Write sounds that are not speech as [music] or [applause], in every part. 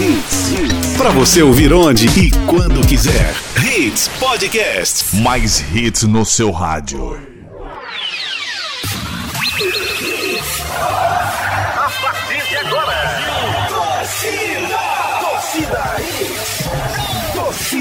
Hits. Pra você ouvir onde e quando quiser. Hits Podcast. Mais hits no seu rádio.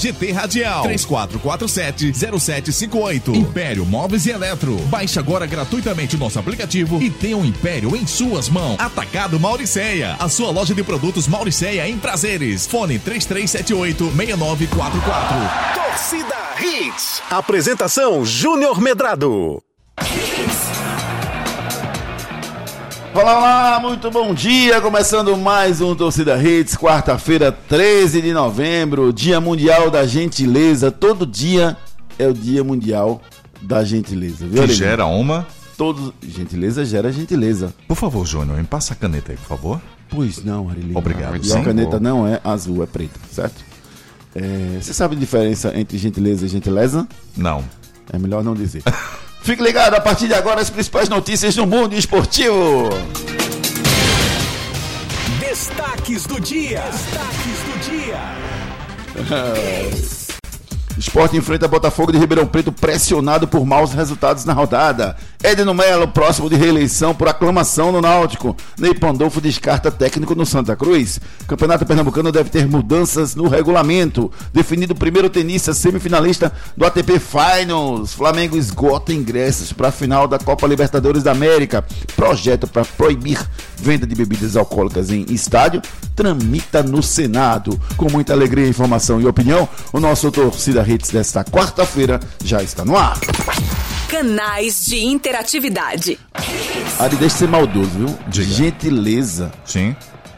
GT Radial. 3447-0758. Império Móveis e Eletro. Baixe agora gratuitamente o nosso aplicativo e tenha o um Império em suas mãos. Atacado Mauricéia. A sua loja de produtos Mauricéia em prazeres. Fone 3378-6944. Torcida Hits. Apresentação Júnior Medrado. Olá, olá, muito bom dia. Começando mais um Torcida Hits, quarta-feira, 13 de novembro, Dia Mundial da Gentileza. Todo dia é o Dia Mundial da Gentileza, viu? Que gera uma. Todo... Gentileza gera gentileza. Por favor, Júnior, me passa a caneta aí, por favor. Pois não, Arilene. Obrigado. E a caneta não é azul, é preta, certo? É, Você sabe a diferença entre gentileza e gentileza? Não. É melhor não dizer. [laughs] Fique ligado, a partir de agora, as principais notícias do mundo esportivo. Destaques do dia. Destaques do dia. [laughs] Esporte enfrenta Botafogo de Ribeirão Preto pressionado por maus resultados na rodada. Edno Melo, próximo de reeleição por aclamação no Náutico. Ney Pandolfo descarta técnico no Santa Cruz. Campeonato Pernambucano deve ter mudanças no regulamento. Definido o primeiro tenista semifinalista do ATP Finals. Flamengo esgota ingressos para a final da Copa Libertadores da América. Projeto para proibir venda de bebidas alcoólicas em estádio tramita no Senado. Com muita alegria, informação e opinião, o nosso Torcida Hits desta quarta-feira já está no ar. Canais de interatividade. Ari, deixa de ser maldoso, viu? Diga. Gentileza Sim.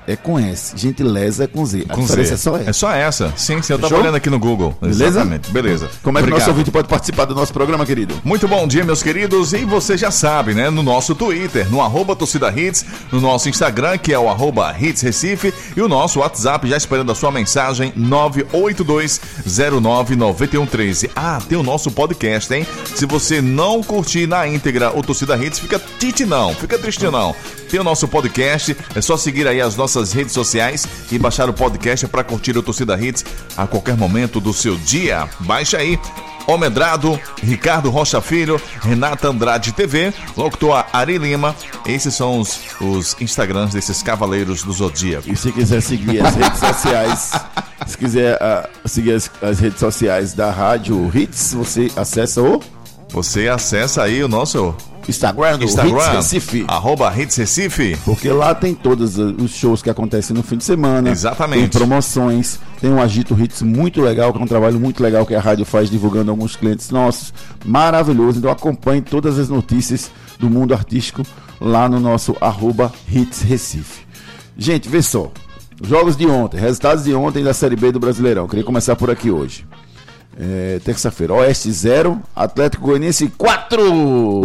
É com S, gentileza é com Z. A Com Z. é só essa. É só essa. Sim, sim, eu tava olhando aqui no Google. Beleza? Exatamente. Beleza. Como é que o nosso ouvinte pode participar do nosso programa, querido? Muito bom dia, meus queridos. E você já sabe, né? No nosso Twitter, no arroba torcida hits, no nosso Instagram, que é o arroba hits Recife, e o nosso WhatsApp, já esperando a sua mensagem, 982099113. Ah, tem o nosso podcast, hein? Se você não curtir na íntegra o Torcida Hits, fica tite não, fica triste não. Tem o nosso podcast, é só seguir aí as nossas redes sociais e baixar o podcast para curtir o Torcida Hits a qualquer momento do seu dia. Baixa aí. Omedrado, Ricardo Rocha Filho, Renata Andrade TV, locutor Ari Lima. Esses são os, os Instagrams desses cavaleiros do Zodíaco. E se quiser seguir as redes [laughs] sociais, se quiser ah, seguir as, as redes sociais da Rádio Hits, você acessa o Você acessa aí o nosso Instagram do Instagram, Hits Recife. arroba Hits Recife. Porque lá tem todos os shows que acontecem no fim de semana. Exatamente. Tem promoções, tem um Agito Hits muito legal, que é um trabalho muito legal que a rádio faz divulgando alguns clientes nossos. Maravilhoso. Então acompanhe todas as notícias do mundo artístico lá no nosso arroba Hits Recife. Gente, vê só. Jogos de ontem, resultados de ontem da Série B do Brasileirão. Queria começar por aqui hoje. É, Terça-feira, Oeste 0, Atlético Goianiense 4.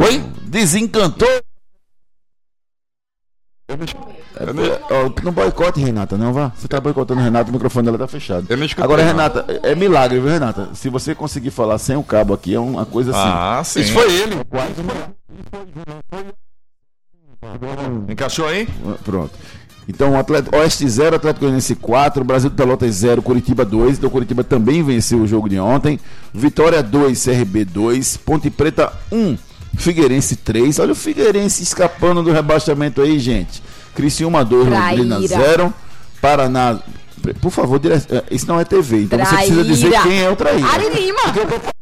Oi? Desencantou. É, ó, não boicote, Renata, não vá. Você tá boicotando Renata, o microfone dela tá fechado. Eu não escutei, Agora, não. Renata, é milagre, viu, Renata? Se você conseguir falar sem o cabo aqui, é uma coisa assim. Ah, sim. Isso foi ele. Encaixou aí? Pronto. Então, Oeste 0, Atlético Goianiense 4, Brasil de Pelotas 0, Curitiba 2. Então, Curitiba também venceu o jogo de ontem. Vitória 2, CRB 2, Ponte Preta 1, Figueirense 3. Olha o Figueirense escapando do rebaixamento aí, gente. Criciúma 2, Londrina Traíra. 0, Paraná. Por favor, dire... eh, isso não é TV, então você precisa dizer Traíra. quem é o traíra. Ari Lima.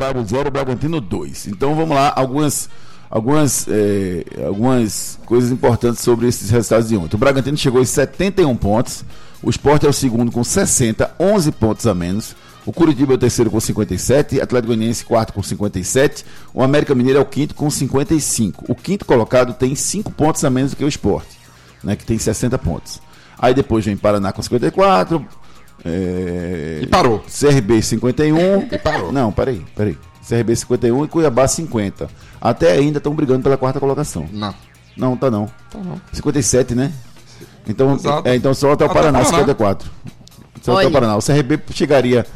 Operário 0, Bragantino 2. Então vamos lá, algumas, algumas, é, algumas coisas importantes sobre esses resultados de ontem. O Bragantino chegou em 71 pontos, o Sport é o segundo com 60, 11 pontos a menos. O Curitiba é o terceiro com 57, Atlético Goianiense quarto com 57, o América Mineiro é o quinto com 55. O quinto colocado tem 5 pontos a menos do que o Sport, né, que tem 60 pontos. Aí depois vem Paraná com 54, é... E parou. CRB 51. E parou. Não, peraí, peraí. CRB 51 e Cuiabá 50. Até ainda estão brigando pela quarta colocação. Não. Não, tá não. Tá não. 57, né? Então, Exato. é, então só até o Até Paraná, Paraná. 54. Só até Olha. o Paraná. O CRB chegaria.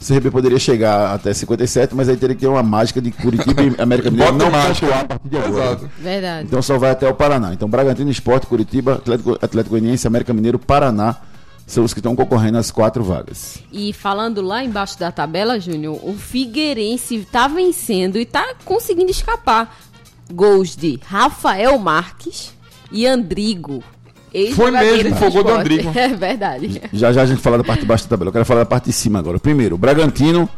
O CRB poderia chegar até 57, mas aí teria que ter uma mágica de Curitiba e América [laughs] Mineiro Bota não mágica. pontuar a partir de agora. Exato. Verdade. Então só vai até o Paraná. Então Bragantino Esporte, Curitiba, Atlético, Atlético Goianiense, América Mineiro, Paraná são os que estão concorrendo às quatro vagas. E falando lá embaixo da tabela, Júnior, o Figueirense tá vencendo e tá conseguindo escapar. Gols de Rafael Marques e Andrigo. Foi mesmo, foi o gol do. Andrigo. [laughs] É verdade. Já já a gente fala da parte de baixo da tabela. Eu quero falar da parte de cima agora. Primeiro, o Bragantino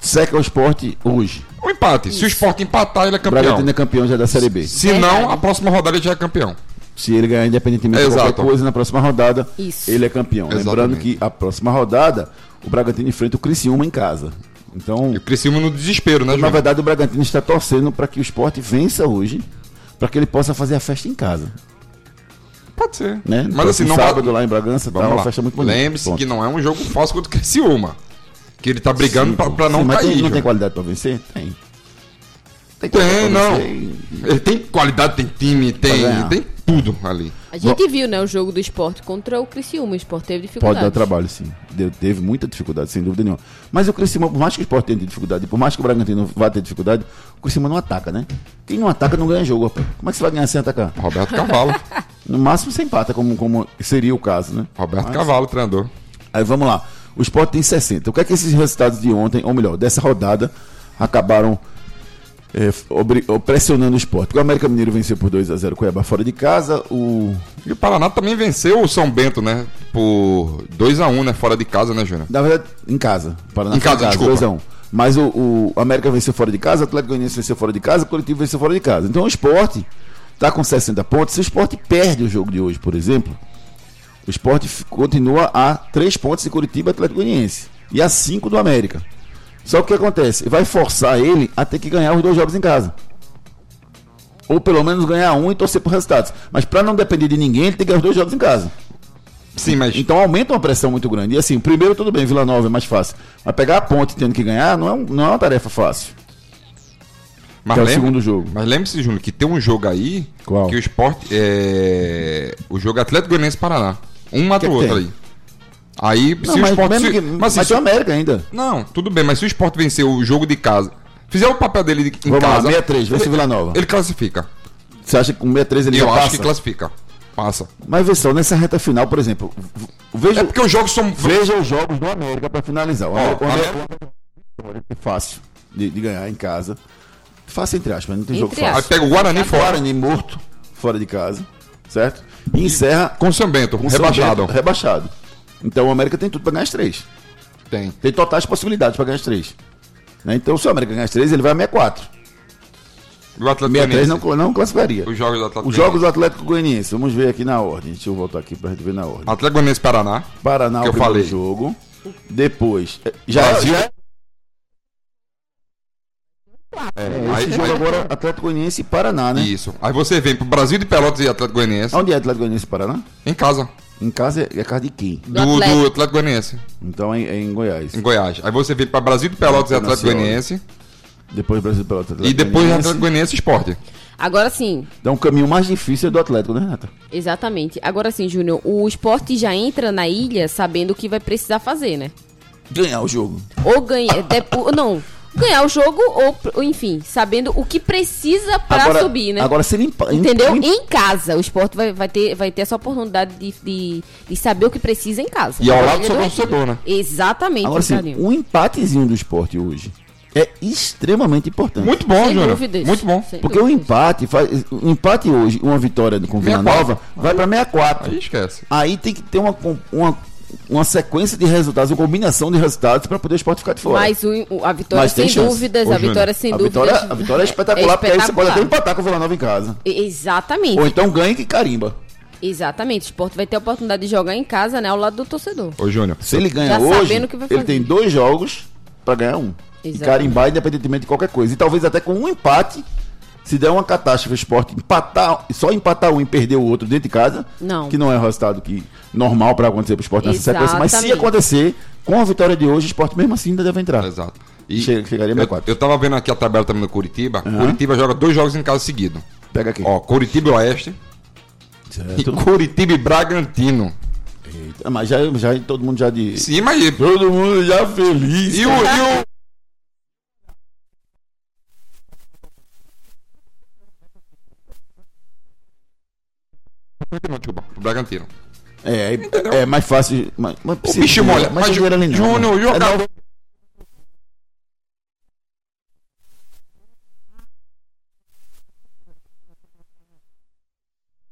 seca o esporte hoje. Um empate. Se o Sport empatar, ele é O campeão. Bragantino é campeão já da Série B. Se Verdade. não, a próxima rodada ele já é campeão. Se ele ganhar independentemente de Exato. qualquer coisa na próxima rodada, Isso. ele é campeão. Lembrando Exatamente. que a próxima rodada, o Bragantino enfrenta o Criciúma em casa. Então, E o Criciúma no desespero, né, na João? verdade, o Bragantino está torcendo para que o esporte vença hoje, para que ele possa fazer a festa em casa. Pode ser. Né? Mas assim, não sábado vai... lá em Bragança, tá Vamos uma lá. festa muito bonita. Lembre-se Ponto. que não é um jogo fácil contra o Criciúma. Que ele tá brigando pra não Sim, mas cair. tem- não tem qualidade para vencer? Tem. Tem, Tem, não. Ele tem qualidade, tem time, tem, tem tudo ali. A gente viu, né, o jogo do esporte contra o Criciúma. O esporte teve dificuldade. Pode dar trabalho, sim. Deu- teve muita dificuldade, sem dúvida nenhuma. Mas o Criciúma, por mais que o Sport tenha dificuldade, por mais que o Bragantino vá ter dificuldade, o Criciúma não ataca, né? Quem não ataca não ganha jogo, rapaz. Como é que você vai ganhar sem atacar? Roberto Cavalo. [laughs] No máximo você empata, como, como seria o caso, né? Roberto Mas- Cavalo, treinador. Aí vamos lá. O Sport tem 60. O que é que esses resultados de ontem, ou melhor, dessa rodada, acabaram é, pressionando o Sport? Porque o América Mineiro venceu por 2 a 0 Cuiabá fora de casa, o E o Paraná também venceu o São Bento, né? Por 2x1, né? Fora de casa, né, Júnior? Na verdade, em casa. Paraná Em foi casa, desculpa. 2 a 1. Mas o, o América venceu fora de casa, o Atlético Goianiense venceu fora de casa, o Coletivo venceu fora de casa. Então o esporte está com 60 pontos. Se o esporte perde o jogo de hoje, por exemplo, o esporte continua a 3 pontos de Curitiba e Atlético Goianiense. E a 5 do América. Só que o que acontece? Vai forçar ele a ter que ganhar os dois jogos em casa. Ou pelo menos ganhar um e torcer por resultados. Mas para não depender de ninguém, ele tem que ganhar os dois jogos em casa. Sim, mas Então aumenta uma pressão muito grande. E assim, primeiro tudo bem, Vila Nova é mais fácil. Mas pegar a ponte tendo que ganhar não é, um- não é uma tarefa fácil. Mas que é o lembra- segundo jogo. Mas lembre-se, Júnior, que tem um jogo aí Qual? que o esporte é. O jogo Atlético Goianiense Paraná. Um mata o outro tem? ali. Aí, Não, se o mas esporte. mesmo se- que, mas mas se o o- América ainda. Não, tudo bem, mas se o esporte vencer o jogo de casa, fizer o papel dele de- em Vamos lá, casa. 63, vence o Vila Nova. Ele classifica. Você acha que com 63 ele Eu já acho passa? que classifica. Passa. Mas vê só, nessa reta final, por exemplo, veja, É porque os jogos são. veja os jogos do América para finalizar. O América, o a América- o América é fácil de, de ganhar em casa. Fácil entre aspas, não tem jogo Entre Aí fácil. pega o Guarani fora. Guarani morto, fora de casa, certo? E encerra Com o São Bento, com São rebaixado. Bento rebaixado. Então o América tem tudo para ganhar as três. Tem. Tem totais possibilidades para ganhar as três. Né? Então, se o América ganhar as três, ele vai a 64. E o Atlético 63 Goianiense? não, não classificaria. Os jogos do Atlético Os jogos do Atlético Goianiense, vamos ver aqui na ordem. Deixa eu voltar aqui pra gente ver na ordem. Atlético Goianiense e Paraná. Paraná, que o eu primeiro falei. jogo. Depois. é, Já, Brasil. já É, é, aí- esse jogo aí- agora, Atlético Goianiense e Paraná, né? Isso. Aí você vem pro Brasil de Pelotas e Atlético Goianiense Onde é Atlético Goianiense e Paraná? em casa. Em casa é, é casa de quem? Do, Atlético. do Atlético Goianiense, Então é, é em Goiás. em Goiás. Aí você vem pra Brasil de Pelotas e Atlético. Goianiense. Depois Brasil pelo Atlético E depois Goianiense. Atlético Goianiense Esporte. Agora sim, Dá um caminho mais difícil do Atlético, né, Renata? exatamente. Agora sim, Júnior, o esporte já entra na ilha sabendo o que vai precisar fazer, né? Ganhar o jogo. Ou ganhar. depo- não. Ganhar o jogo, ou, enfim, sabendo o que precisa pra agora, subir, né? Agora, se ele empa- Entendeu? em- Em casa. O esporte vai, vai, ter, vai ter essa oportunidade de, de, de saber o que precisa em casa. E ao lado do é torcedor, né? Exatamente, Agora sim, um empatezinho do esporte hoje é extremamente importante. Muito bom, Sem Júnior. dúvidas. Muito bom. Sem Porque o empate, faz, o empate hoje, uma vitória com Vila 64. Nova, vai para 64. Aí esquece. Aí tem que ter uma, uma uma sequência de resultados, uma combinação de resultados para poder o esporte ficar de fora. Mas o- a vitória Mas tem sem chance. dúvidas, Ô, a Júnior, vitória sem a, dúvidas. vitória, a vitória é espetacular, porque aí você pode até espetacular. empatar com o Vila Nova em casa. E- Exatamente. Ou então ganha que carimba. Exatamente. O esporte vai ter a oportunidade de jogar em casa, né? Ao lado do torcedor. Ô, Júnior. Se ele ganha Já hoje, ele tem dois jogos para ganhar um. E Exatamente. carimbar independentemente de qualquer coisa. E talvez até com um empate, se der uma catástrofe o esporte empatar, só empatar um e perder o outro dentro de casa, Não. que não é o resultado que, normal para acontecer para o esporte nessa sequência. Mas se acontecer, com a vitória de hoje, o esporte mesmo assim ainda deve entrar. Exato. Che- chegaria no eu, quatro. eu tava vendo aqui a tabela também do Curitiba. Aham. Curitiba joga dois jogos em casa seguido. Pega aqui. Ó, Curitiba e Oeste e Certo. Curitiba e Bragantino. Eita, mas já, já todo mundo já de. Sim, mas. Todo mundo já feliz. E o, e o- Desculpa, o Bragantino. É, é, é mais fácil. Mas, mas O precisa bicho de- molha. Mas. Júnior, o É jogador.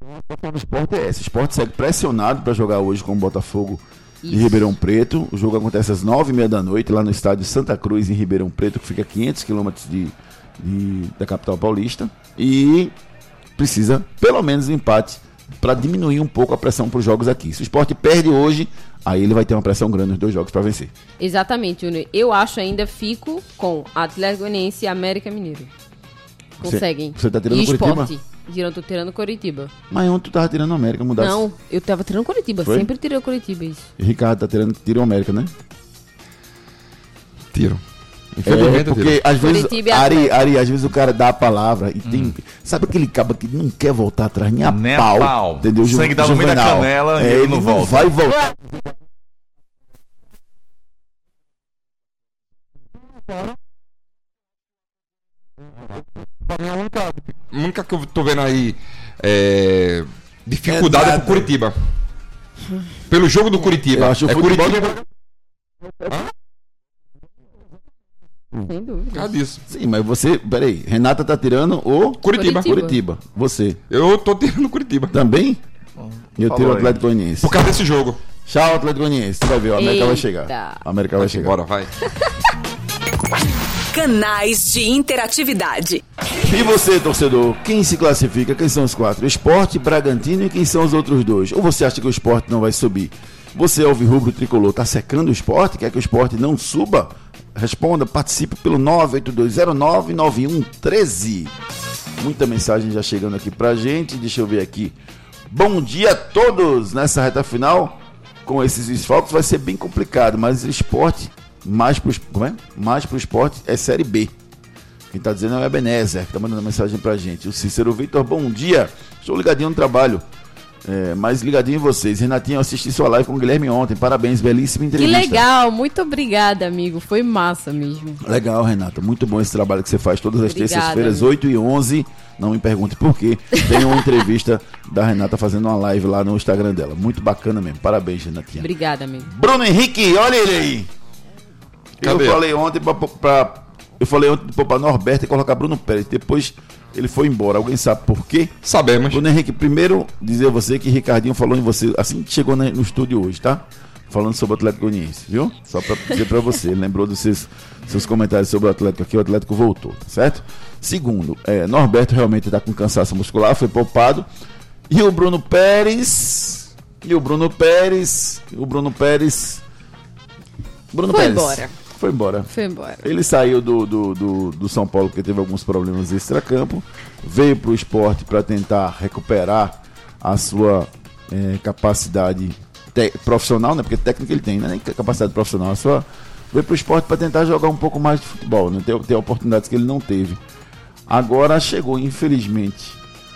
A situação do esporte é essa. O esporte segue pressionado para jogar hoje com o Botafogo de Isso. Ribeirão Preto. O jogo acontece às nove e meia da noite lá no estádio Santa Cruz, em Ribeirão Preto, que fica a 500 quilômetros de, de- da capital paulista. E precisa, pelo menos, um empate para diminuir um pouco a pressão para os jogos aqui. Se o esporte perde hoje, aí ele vai ter uma pressão grande nos dois jogos para vencer. Exatamente, Júnior. Eu acho ainda fico com Atlético Goianiense e América Mineiro. Você- Conseguem. você tá tirando e Curitiba? Esporte. Tirando, tô tirando Curitiba. Mas ontem tu tava tirando o América, mudasse. Não, eu tava tirando Curitiba. Foi? Sempre tirei o Curitiba, isso. Ricardo tá tirando, tira o América, né? Tiro. É, Infelizmente, eu porque às vezes, e Ari. Ari, às vezes o cara dá a palavra e tem. Sabe aquele cabo que não quer voltar atrás, nem a Nem a pau. pau. Entendeu? Ju- Sangue dá no meio da canela e é, ele ele não não volta. vai voltar. A única que eu tô vendo aí é. Dificuldade É é, pro Curitiba. Pelo jogo do Curitiba. Eu acho o é Curitiba. Sem dúvida. Por causa disso. Sim, mas você. Peraí, Renata tá tirando o Curitiba. Curitiba. Curitiba. Você Eu tô tirando Curitiba. também? Eu tiro o. Atlético Goianiense. Por causa desse jogo. Tchau, Atlético Goianiense. Tu vai ver, o América vai Eita. chegar. A América vai Vai chegar. embora, vai. [laughs] Canais de interatividade. E você, torcedor, quem se classifica? Quem são os quatro? Esporte, Bragantino e quem são os outros dois? Ou você acha que o esporte não vai subir? Você, Alvirrubro Tricolor, tá secando o esporte? Quer que o esporte não suba? Responda, participe pelo 982099113. Muita mensagem já chegando aqui pra gente. Deixa eu ver aqui. Bom dia a todos nessa reta final. Com esses desfalques vai ser bem complicado, mas o esporte, mais pro, como é? mais pro esporte, é Série B. Quem tá dizendo é o Ebenezer, que tá mandando mensagem pra gente. O Cícero Vitor, bom dia. Estou ligadinho no trabalho. É, mas ligadinho em vocês. Renatinho, eu assisti sua live com o Guilherme ontem. Parabéns, belíssima Que entrevista. legal, muito obrigada, amigo. Foi massa mesmo. Legal, Renata. Muito bom esse trabalho que você faz todas as terças-feiras, amigo. 8 e 11. Não me pergunte por quê. Tem uma entrevista da Renata fazendo uma live lá no Instagram dela. Muito bacana mesmo. Parabéns, Renatinha. Obrigada, amigo. Bruno Henrique, olha ele aí. Cadê? Eu falei ontem pra, pra- eu falei ontem para Norberto e colocar Bruno Pérez. Depois ele foi embora. Alguém sabe por quê? Sabemos. Bruno Henrique, primeiro dizer a você que Ricardinho falou em você assim que chegou no estúdio hoje, tá? Falando sobre o Atlético Goianiense, viu? Só pra dizer pra você. Ele lembrou dos seus, seus comentários sobre o Atlético aqui, o Atlético voltou, tá certo? Segundo, é, Norberto realmente tá com cansaço muscular, foi poupado. E o Bruno Pérez. E o Bruno Pérez. O Bruno Pérez. Bruno Foi Pérez. embora. Foi embora. Foi embora. Ele saiu do, do, do, do São Paulo porque teve alguns problemas extra-campo, veio para o esporte para tentar recuperar a sua eh, capacidade profissional, né? Porque técnica ele tem, né? Nem capacidade profissional, a sua veio para o esporte para tentar jogar um pouco mais de futebol, né? Ter, ter oportunidades que ele não teve. Agora chegou, infelizmente,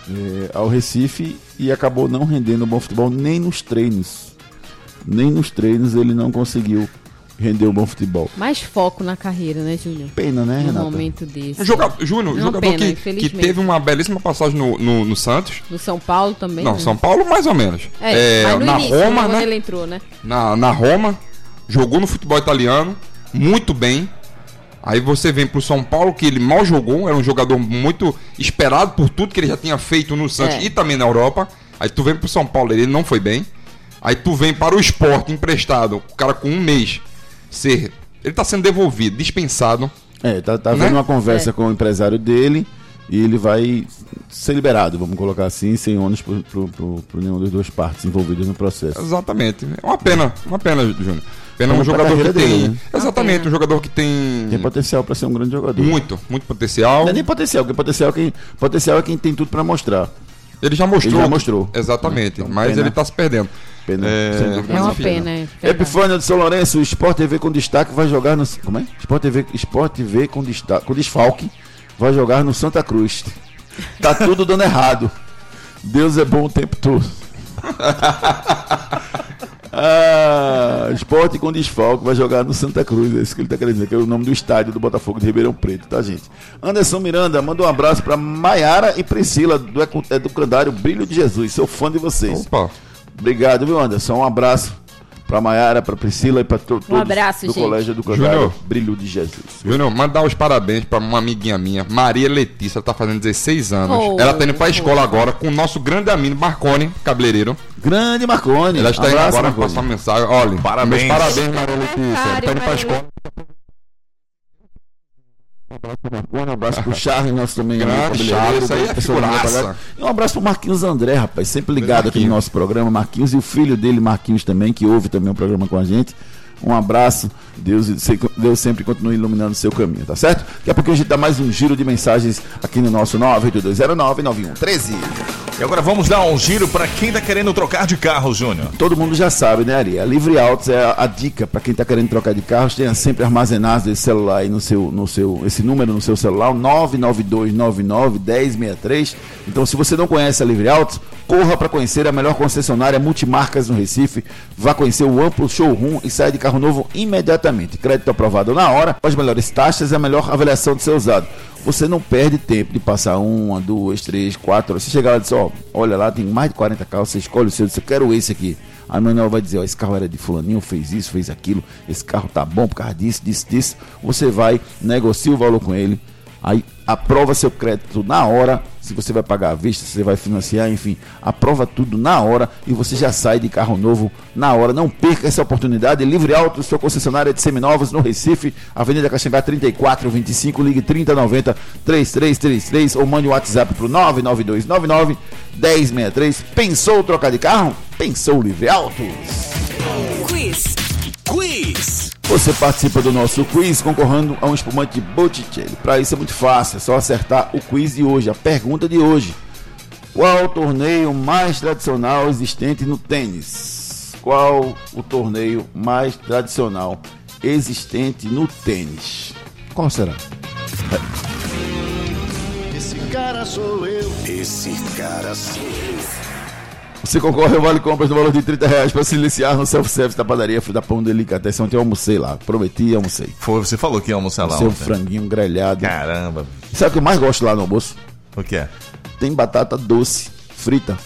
eh, ao Recife e acabou não rendendo bom futebol nem nos treinos. Nem nos treinos ele não conseguiu render um bom futebol. Mais foco na carreira, né, Júnior? Pena, né, Num Renata? momento desse. Um jogador, Júnior, jogador pena, que, que teve uma belíssima passagem no, no, no Santos. No São Paulo também. Não, né? São Paulo mais ou menos. É, É, mas no na início, Roma, né? ele entrou, né? Na, na Roma, jogou no futebol italiano, muito bem. Aí você vem pro São Paulo, que ele mal jogou, era um jogador muito esperado por tudo que ele já tinha feito no Santos É. e também na Europa. Aí tu vem pro São Paulo, ele não foi bem. Aí tu vem para o esporte emprestado, o cara com um mês ser. Ele tá sendo devolvido, dispensado. É, tá, tá Né? havendo uma conversa É. com o empresário dele e ele vai ser liberado, vamos colocar assim, sem ônus por nenhuma das duas partes envolvidas no processo. Exatamente. É uma pena, uma pena, Júnior. Pena um Pena pra jogador que carreira tem. dele, né? Exatamente, pena. um jogador que tem. Tem potencial para ser um grande jogador. muito, muito potencial. Não é nem potencial, porque potencial é quem, potencial é quem tem tudo para mostrar. Ele já mostrou. Ele já mostrou. Exatamente. Então, mas pena. ele tá se perdendo. Pena, É, É uma pena. é verdade. Epifânia de São Lourenço, o Sport TV com destaque vai jogar no. Como é? Sport TV, Sport TV com, destaque, com desfalque vai jogar no Santa Cruz. Tá tudo dando errado. Deus é bom o tempo todo. [laughs] ah, Sport com desfalque vai jogar no Santa Cruz. É isso que ele tá querendo dizer, que é o nome do estádio do Botafogo de Ribeirão Preto, tá, gente? Anderson Miranda, manda um abraço pra Maiara e Priscila do Ecu- Educandário Brilho de Jesus. Sou fã de vocês. Opa. Obrigado, viu, Anderson? Um abraço pra Maiara, pra Priscila e pra to todos abraço, do gente. Colégio do Júnior. Candário Brilho de Jesus. Júnior, mandar os parabéns pra uma amiguinha minha, Maria Letícia, tá fazendo 16 anos. Oh, ela tá indo pra oh. escola agora com o nosso grande amigo Marconi, cabeleireiro. Grande Marconi. Ela está indo agora Marconi. passar uma mensagem. Olha, Parabéns. meus parabéns, Maria Letícia. Ela tá indo pra Maria escola. Um abraço pro Charles, nosso também Grande Charles, aí é figuraça. E um abraço pro Marquinhos André, rapaz, sempre ligado aqui no nosso programa. Marquinhos e o filho dele, Marquinhos também, que ouve também o programa com a gente. Um abraço, Deus, Deus sempre continue iluminando o seu caminho, tá certo? Daqui a pouco a gente dá mais um giro de mensagens aqui no nosso 98209-9113. E agora vamos dar um giro para quem tá querendo trocar de carro, Júnior. Todo mundo já sabe, né, Ari? A Livre Autos é a, dica para quem está querendo trocar de carros. Tenha sempre armazenado esse celular aí no seu, no seu, esse número no seu celular, o 992991063. Então, se você não conhece a Livre Autos, corra para conhecer a melhor concessionária multimarcas no Recife. Vá conhecer o amplo showroom e saia de carro novo imediatamente. Crédito aprovado na hora, as melhores taxas e a melhor avaliação do seu usado. Você não perde tempo de passar uma, duas, três, quatro. Você chegar lá e diz, ó, olha lá, tem mais de 40 carros, você escolhe o seu, diz, eu quero esse aqui. A Manuel vai dizer, ó, esse carro era de fulaninho, fez isso, fez aquilo, esse carro tá bom por causa disso, disso, disso. Você vai, negocia o valor com ele, aí aprova seu crédito na hora, se você vai pagar à vista, se você vai financiar, enfim, aprova tudo na hora e você já sai de carro novo na hora. Não perca essa oportunidade. Livre Auto, sua concessionária de seminovos no Recife, Avenida Caxangá 3425, ligue 3090 3333 ou mande um WhatsApp pro 99299 1063. Pensou trocar de carro? Pensou Livre Autos. Quiz. Quiz. Você participa do nosso quiz concorrendo a um espumante Botticelli. Para isso é muito fácil, é só acertar o quiz de hoje, a pergunta de hoje. Qual o torneio mais tradicional existente no tênis? Qual o torneio mais tradicional existente no tênis? Qual será? Esse cara sou eu. Esse cara Você concorre ao Vale Compras no valor de 30 reais para se iniciar no self-service da padaria Fruta Pão Delicatessen. Ontem eu almocei lá, prometi e almocei. Foi, você falou que ia almoçar lá Seu ontem. franguinho grelhado. Caramba. Sabe o que eu mais gosto lá no almoço? O que é? Tem batata doce, frita.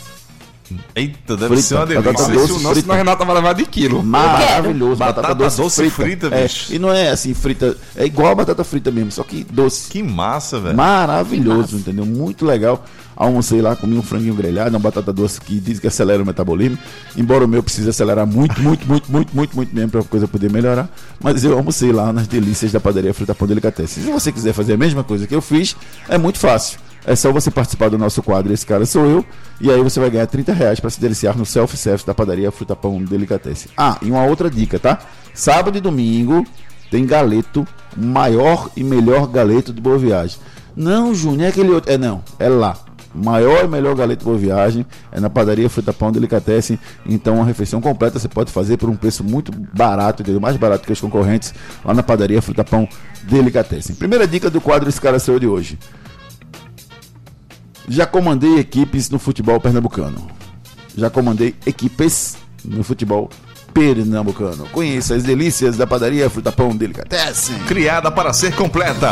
Eita, deve Frita, ser uma batata delícia. doce. Se o nosso na Renata vai levar de quilo. Maravilhoso, batata, Batata doce, doce frita. frita, É, bicho. e não é assim, frita, é igual a batata frita mesmo, só que doce. Que massa, velho. Maravilhoso, entendeu? Muito legal. Almocei lá, comi um franguinho grelhado, uma batata doce que diz que acelera o metabolismo. Embora o meu precise acelerar muito, muito, muito, muito, muito, muito mesmo para a coisa poder melhorar. Mas eu almocei lá nas delícias da padaria Fruta Pão Delicatessen. Se você quiser fazer a mesma coisa que eu fiz, é muito fácil. É só você participar do nosso quadro Esse Cara Sou Eu. E aí você vai ganhar 30 reais para se deliciar no self-service da padaria Fruta Pão Delicatessen. Ah, e uma outra dica, tá? Sábado e domingo tem galeto, maior e melhor galeto de Boa Viagem. Não, Júnior, é aquele outro. É não, é lá. Maior e melhor galeto de Boa Viagem é na padaria Fruta Pão Delicatessen. Então, uma refeição completa você pode fazer por um preço muito barato, entendeu? Mais barato que os concorrentes lá na padaria Fruta Pão Delicatessen. Primeira dica do quadro Esse Cara Seu de hoje. Já comandei equipes no futebol pernambucano. Já comandei equipes no futebol pernambucano. Conheça as delícias da padaria Fruta Pão Delicatessen. Criada para ser completa.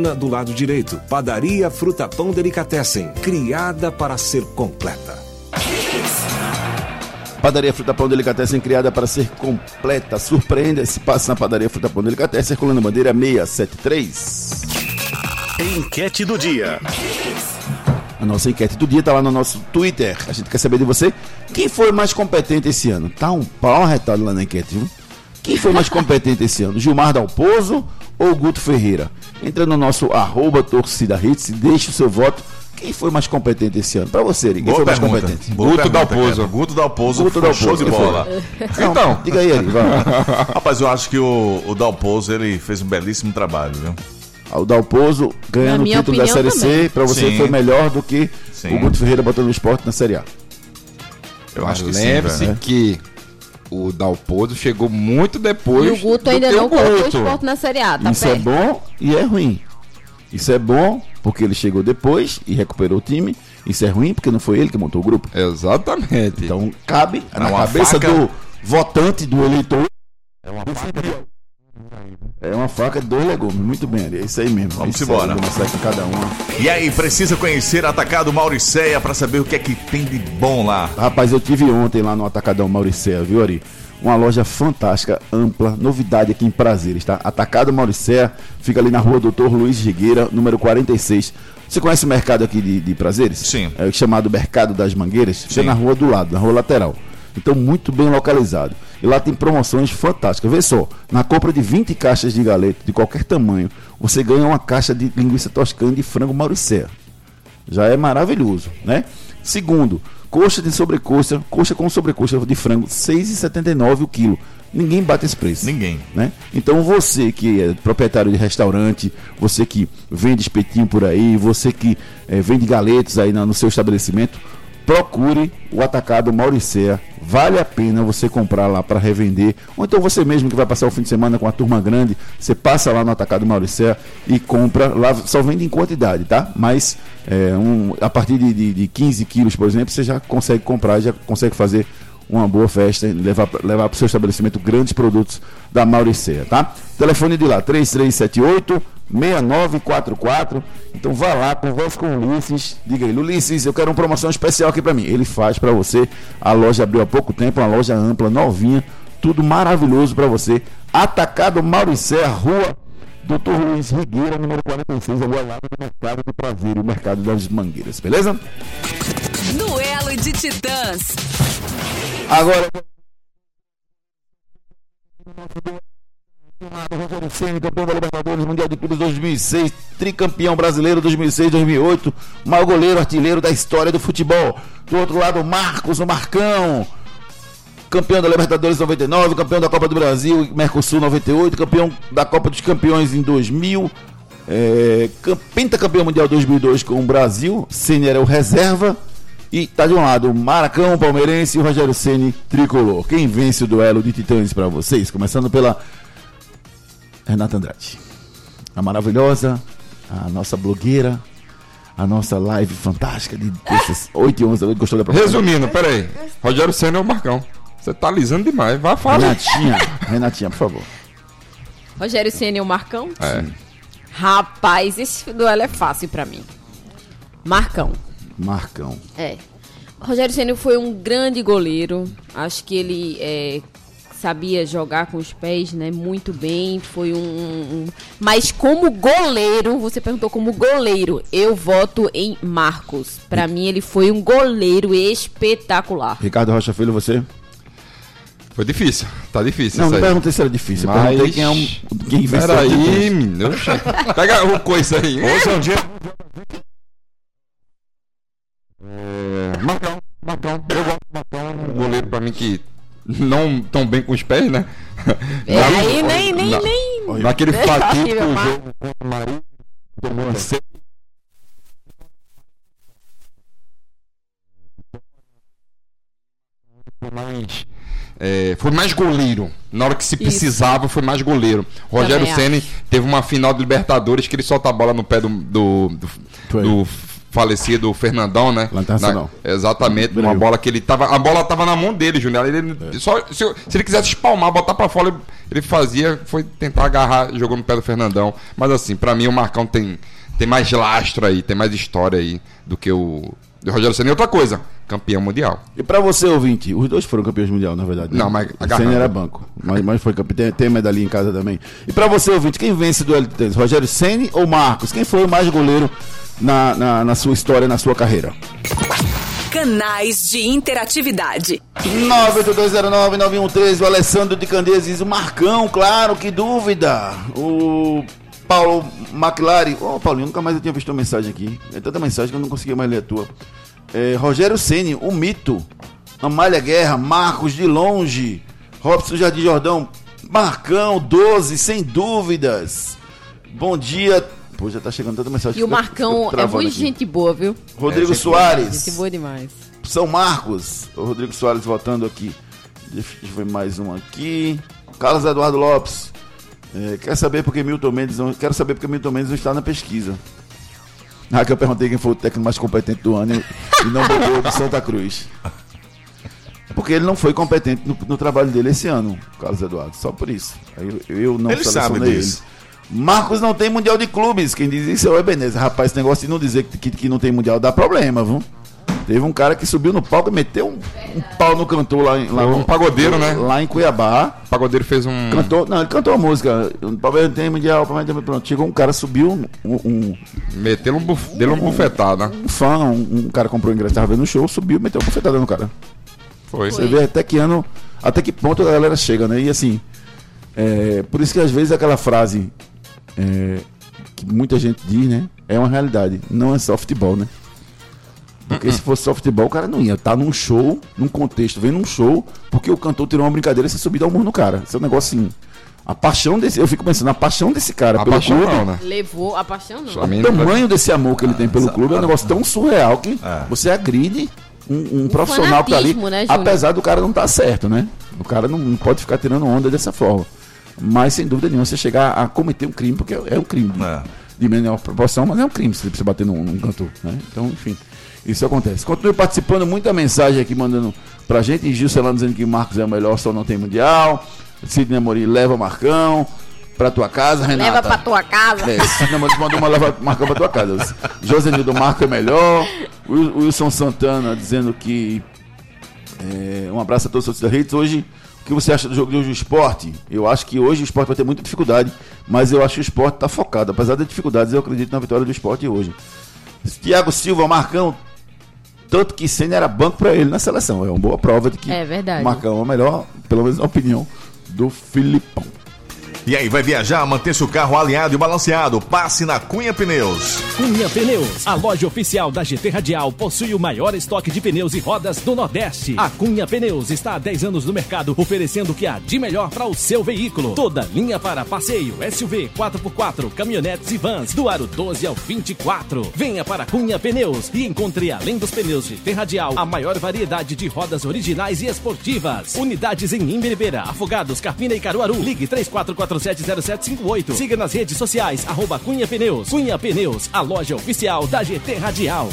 do lado direito. Padaria Fruta Pão Delicatessen, criada para ser completa. Padaria Fruta Pão Delicatessen criada para ser completa. Surpreenda-se, passa na Padaria Fruta Pão Delicatessen, Coluna Bandeira 673. Enquete do dia. A nossa enquete do dia tá lá no nosso Twitter. A gente quer saber de você. Quem foi mais competente esse ano? Tá um pau arretado lá na enquete, viu? Quem foi mais competente esse ano? Gilmar Dalpozo ou Guto Ferreira? Entra no nosso arroba torcida hits e deixa o seu voto. Quem foi mais competente esse ano? Pra você, Eric, quem Boa foi mais pergunta. competente? Boa Guto Dalpozo. Guto Dalpozo. Guto foi Dalpozo, Show de bola. Não, Então. diga aí, Eric. [laughs] Rapaz, eu acho que o, o Dalpozo ele fez um belíssimo trabalho, viu? O Dalpozo ganhando o título da Série C, também. pra você Sim. foi melhor do que Sim. o Guto Ferreira botando o esporte na Série A. Eu Mas acho que sim, lembre-se que o Dalpozo chegou muito depois. E o Guto do ainda que não colocou o esporte na Série A, tá Isso é perto. bom e é ruim. Isso é bom porque ele chegou depois e recuperou o time. Isso é ruim porque não foi ele que montou o grupo. Exatamente. Então cabe na uma cabeça faca- do votante, do eleitor. É uma faca. É uma faca de dois legumes. Muito bem. É isso aí mesmo. Vamos Isso embora. começar com cada uma. E aí, precisa conhecer Atacado Mauricéia pra saber o que é que tem de bom lá. Rapaz, eu tive ontem lá no Atacadão Mauricéia, viu, Ari? Uma loja fantástica, ampla, novidade aqui em Prazeres, tá? Atacado Mauricéia, fica ali na rua Doutor Luiz Rigueira, número 46. Você conhece o mercado aqui de, de Prazeres? Sim. É o chamado Mercado das Mangueiras. Fica Sim. na rua do lado, na rua lateral. Então, muito bem localizado. E lá tem promoções fantásticas. Vê só, na compra de 20 caixas de galeto de qualquer tamanho, você ganha uma caixa de linguiça toscana de frango Mauricéia já é maravilhoso, né? Segundo, coxa de sobrecoxa, coxa com sobrecoxa de frango, R$ 6,79 o quilo. Ninguém bate esse preço. Ninguém. Né? Então você que é proprietário de restaurante, você que vende espetinho por aí, você que eh, vende galetos aí no seu estabelecimento, procure o atacado Mauricéia. Vale a pena você comprar lá para revender. Ou então você mesmo que vai passar o fim de semana com a turma grande, você passa lá no atacado Mauricéia e compra. Lá só vende em quantidade, tá? Mas é, um, a partir de, de, de 15 quilos, por exemplo, você já consegue comprar, já consegue fazer uma boa festa levar, levar para o seu estabelecimento grandes produtos da Mauricéia, tá? Telefone de lá, 3378 6944. Então vá lá, converse com o Ulisses. Diga ele, Ulisses, eu quero uma promoção especial aqui para mim. Ele faz para você. A loja abriu há pouco tempo, uma loja ampla, novinha, tudo maravilhoso para você. Atacado Mauricéia, rua Doutor Luiz Rigueira, número 46, ali ao lado do Mercado de Prazer, o Mercado das Mangueiras, beleza? Duelo de Titãs. Agora. Rogério Ceni, campeão da Libertadores Mundial de Clubes 2006, tricampeão brasileiro 2006-2008, maior goleiro artilheiro da história do futebol. Do outro lado, Marcos, o Marcão, campeão da Libertadores 99, campeão da Copa do Brasil e Mercosul 98, campeão da Copa dos Campeões em 2000, é, cam- pentacampeão mundial 2002 com o Brasil, Ceni era o reserva e tá de um lado o Maracão palmeirense e o Rogério Ceni tricolor. Quem vence o duelo de titãs para vocês? Começando pela Renata Andrade, a maravilhosa, a nossa blogueira, a nossa live fantástica de terças 8 [laughs] e 11 da noite. Gostou da propaganda? Resumindo, peraí. Rogério Senna é o Marcão. Você tá alisando demais. Vai falar. Renatinha, [laughs] Renatinha, por favor. Rogério Ceni e o Marcão? É. Rapaz, esse duelo é fácil pra mim. Marcão. Marcão. É. Rogério Ceni foi um grande goleiro. Acho que ele é, sabia jogar com os pés, né? Muito bem. Foi um, um- Mas como goleiro, você perguntou como goleiro, eu voto em Marcos. Pra mim, ele foi um goleiro espetacular. Ricardo Rocha Filho, você? Foi difícil. Tá difícil Não, não perguntei se era difícil. Mas- perguntei quem é um. Quem Peraí, menino. Pega o coisa aí. Hoje é um dia. Que não tão bem com os pés, né? É, aí nem, nem, na- nem. Naquele Deixa fatídico [laughs] jogo contra o Marinho, tomou uma mais, é, foi mais goleiro. Na hora que se Isso. precisava, foi mais goleiro. Rogério Ceni teve uma final de Libertadores que ele solta a bola no pé do, do, do, do falecido Fernandão, né? Na- exatamente, uma Brasil. bola que ele tava. A bola tava na mão dele, Júnior. Ele, só, se, se ele quisesse espalmar, botar pra fora, ele, ele fazia, foi tentar agarrar, jogou no pé do Fernandão. Mas assim, pra mim o Marcão tem, tem mais lastro aí, tem mais história aí do que o. Do Rogério Ceni. E outra coisa, campeão mundial. E pra você, ouvinte, os dois foram campeões mundial, na verdade. né? Não, mas o agarrando. Senna era banco, mas, mas foi campeão. Tem, tem medalhinha em casa também. E pra você, ouvinte, quem vence do L3? Rogério Ceni ou Marcos? Quem foi o mais goleiro na, na, na sua história, na sua carreira? Canais de interatividade. 98209-9113, o Alessandro de Candeias diz, o Marcão, claro, que dúvida. O Paulo McLaren, ô Paulinho, nunca mais eu tinha visto uma mensagem aqui. É tanta mensagem que eu não conseguia mais ler a tua. É, Rogério Ceni, o mito. Amália Guerra, Marcos de longe. Robson Jardim Jordão, Marcão, 12, sem dúvidas. Bom dia. Pô, já tá chegando tanta mensagem. E o tô- Marcão é muito aqui. gente boa, viu? Rodrigo É, Soares. Gente boa demais. São Marcos, o Rodrigo Soares voltando aqui. Deixa eu ver mais um aqui. Carlos Eduardo Lopes. É, quer saber porque Milton Mendes não. Quero saber porque Milton Mendes não está na pesquisa. Ah, que eu perguntei quem foi o técnico mais competente do ano e não botou o Santa Cruz. Porque ele não foi competente no, no trabalho dele esse ano, Carlos Eduardo. Só por isso. Aí eu, eu não Ele sabe disso. Marcos não tem Mundial de Clubes. Quem diz isso é o Ebenezer. Rapaz, esse negócio de não dizer que, que, que não tem Mundial dá problema, viu? Teve um cara que subiu no palco e meteu um, um pau no cantor lá, em- lá um no- pagodeiro, né? Lá em Cuiabá. O pagodeiro fez um. Cantou, não, ele cantou a música. O Palmeiras não tem Mundial, Palmeiras tem Pronto. Chegou um cara, subiu um, um, Meteu um, buf, dele um bufetado, né? um fã, um, um cara comprou o ingresso, tava vendo o show, subiu e meteu uma bufetada no cara. Foi. Você vê até que ano, até que ponto a galera chega, né? E assim, é, por isso que às vezes aquela frase é, que muita gente diz, né? É uma realidade. Não é só futebol, né? Porque se fosse só futebol, o cara não ia estar num show, num contexto, vendo um show, porque o cantor tirou uma brincadeira e se subir dar um murro no cara. Isso é um negócio assim. A paixão desse. Eu fico pensando, a paixão desse cara A pelo paixão clube. não, né? Levou a paixão, não. O tamanho desse amor que ele tem pelo clube é um negócio tão surreal que É. você agride um, um profissional que tá ali. né, apesar do cara não estar certo, né? O cara não, não pode ficar tirando onda dessa forma. Mas sem dúvida nenhuma, você chegar a cometer um crime, porque é um crime de, É. de menor proporção, mas é um crime se você bater num, num cantor, né? Então, enfim, isso acontece. Continue participando, muita mensagem aqui mandando pra gente. Gil Celano dizendo que Marcos é o melhor, só não tem mundial. Sidney Amorim leva Marcão pra tua casa, Renata. Leva pra tua casa. É, não, mas mandou uma leva marcão pra tua casa. Josenildo Marco é melhor. Wil- Wilson Santana dizendo que. é, um abraço a todos os da redes. Hoje, o que você acha do jogo de hoje do esporte? Eu acho que hoje o esporte vai ter muita dificuldade, mas eu acho que o esporte está focado. Apesar das dificuldades, eu acredito na vitória do esporte hoje. Tiago Silva, Marcão. Tanto que Senna era banco para ele na seleção. É uma boa prova de que É Marcão é o melhor, pelo menos na opinião do Filipão. E aí, vai viajar? Mantenha seu carro alinhado e balanceado. Passe na Cunha Pneus. Cunha Pneus, a loja oficial da GT Radial, possui o maior estoque de pneus e rodas do Nordeste. A Cunha Pneus está há 10 anos no mercado, oferecendo o que há de melhor para o seu veículo. Toda linha para passeio, SUV, 4x4, caminhonetes e vans, do aro 12 ao 24. Venha para Cunha Pneus e encontre, além dos pneus GT Radial, a maior variedade de rodas originais e esportivas. Unidades em Imbiribeira, Afogados, Carpina e Caruaru. Ligue 34470758. Siga nas redes sociais, arroba Cunha Pneus. Cunha Pneus, a loja oficial da GT Radial.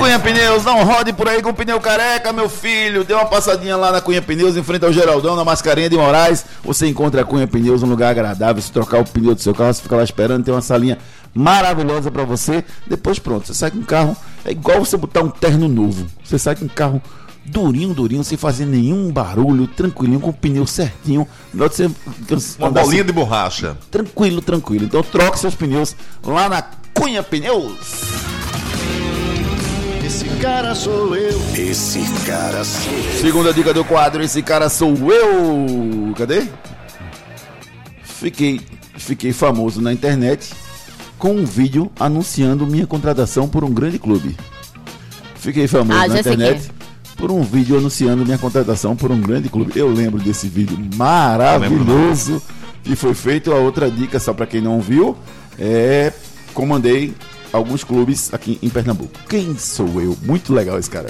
Cunha Pneus, não rode por aí com pneu careca, meu filho. Dê uma passadinha lá na Cunha Pneus, em frente ao Geraldão, na Mascarenha de Moraes. Você encontra a Cunha Pneus, um lugar agradável. Se trocar o pneu do seu carro, você fica lá esperando, tem uma salinha maravilhosa pra você. Depois, pronto, você sai com o carro. É igual você botar um terno novo. Você sai com o carro durinho, durinho, sem fazer nenhum barulho, tranquilinho, com o pneu certinho. De você Uma bolinha assim, de borracha. tranquilo, tranquilo. Então troque seus pneus lá na Cunha Pneus. Esse cara sou eu. Esse cara sou eu. Segunda dica do quadro, esse cara sou eu. Cadê? Fiquei, fiquei famoso na internet com um vídeo anunciando minha contratação por um grande clube. Fiquei famoso Ah, na internet por um vídeo anunciando minha contratação por um grande clube. Eu lembro desse vídeo maravilhoso que foi feito. A outra dica, só para quem não viu, é comandei alguns clubes aqui em Pernambuco. Quem sou eu? Muito legal esse cara.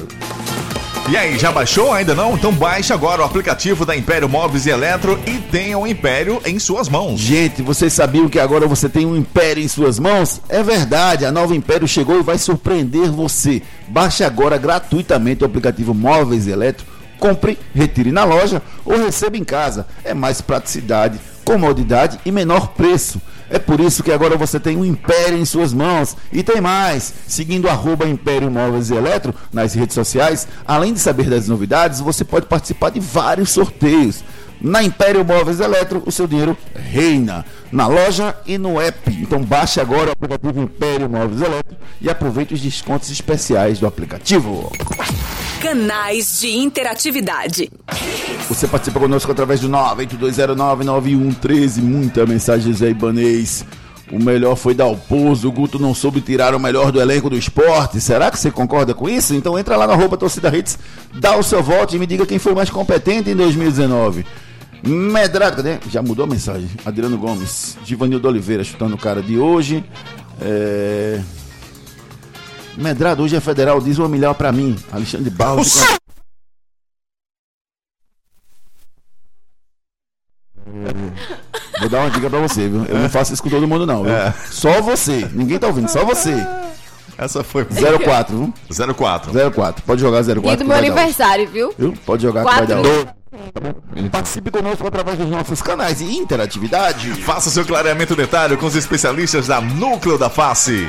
E aí, já baixou? Ainda não? Então baixe agora o aplicativo da Império Móveis e Eletro e tenha o Império em suas mãos. Gente, vocês sabiam que agora você tem um Império em suas mãos? É verdade, a nova Império chegou e vai surpreender você. Baixe agora gratuitamente o aplicativo Móveis e Eletro, compre, retire na loja ou receba em casa. É mais praticidade, comodidade e menor preço. É por isso que agora você tem um império em suas mãos. E tem mais. Seguindo arroba Império Móveis e Eletro nas redes sociais, além de saber das novidades, você pode participar de vários sorteios. Na Império Móveis Eletro, o seu dinheiro reina. Na loja e no app. Então baixe agora o aplicativo Império Móveis Eletro e aproveite os descontos especiais do aplicativo. Canais de interatividade. Você participa conosco através do 982099113. Muita mensagem, Zé Ibanês. O melhor foi dar o Guto não soube tirar o melhor do elenco do esporte. Será que você concorda com isso? Então entra lá na roupa Torcida Hits, dá o seu voto e me diga quem foi mais competente em 2019. Medrado, cadê? Já mudou a mensagem. Adriano Gomes, Givanildo Oliveira chutando o cara de hoje. É... Medrado, hoje é federal, diz uma milhar pra mim. Alexandre Barros. de Vou dar uma dica pra você, viu? Eu não faço isso com todo mundo, não. viu? Só você. Ninguém tá ouvindo, só você. Essa foi 04, viu? 04. 04. Pode jogar 04. Dia que do meu aniversário, viu? Viu? Pode jogar que vai Quatro. dar. Participe conosco através dos nossos canais de interatividade. Faça o seu clareamento dentário com os especialistas da Núcleo da Face.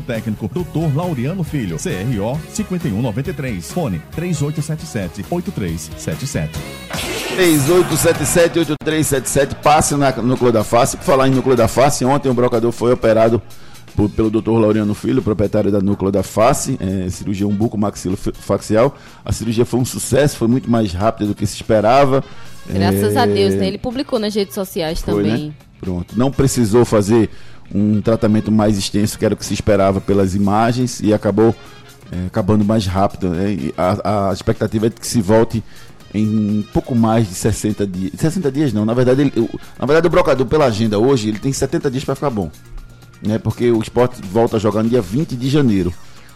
técnico, Dr. Laureano Filho, CRO 5193. Fone 3877-8377. 3877-8377. Passe na Núcleo da Face. Por falar em Núcleo da Face, ontem o brocador foi operado por- pelo Dr. Laureano Filho, proprietário da Núcleo da Face, é, cirurgia umbuco maxilofacial. A cirurgia foi um sucesso, foi muito mais rápida do que se esperava. Graças É, a Deus, né? Ele publicou nas redes sociais Foi, também. né? Pronto. Não precisou fazer um tratamento mais extenso, que era o que se esperava pelas imagens, e acabou é, acabando mais rápido. né? E a, a expectativa é de que se volte em pouco mais de 60 dias. 60 dias não, na verdade, ele, o- na verdade o brocador pela agenda hoje, ele tem 70 dias para ficar bom. Né? Porque o esporte volta a jogar no dia 20 de janeiro.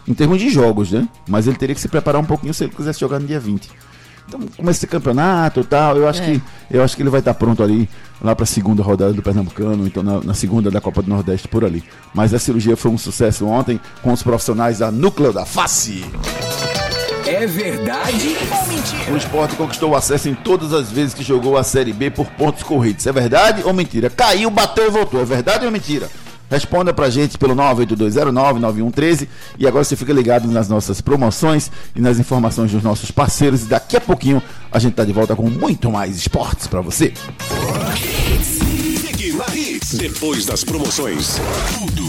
Em termos de jogos, né? Mas ele teria que se preparar um pouquinho se ele quisesse jogar no dia 20. Então, começa esse campeonato e tal, eu acho, É. que, eu acho que ele vai estar pronto ali, lá para a segunda rodada do Pernambucano, então na, na segunda da Copa do Nordeste, por ali. Mas a cirurgia foi um sucesso ontem com os profissionais da Núcleo da Face. É verdade ou mentira? O esporte conquistou o acesso em todas as vezes que jogou a Série B por pontos corridos. É verdade ou mentira? Caiu, bateu e voltou. É verdade ou mentira? Responda pra gente pelo 982099113 e agora você fica ligado nas nossas promoções e nas informações dos nossos parceiros e daqui a pouquinho a gente tá de volta com muito mais esportes pra você. Depois das promoções. Tudo,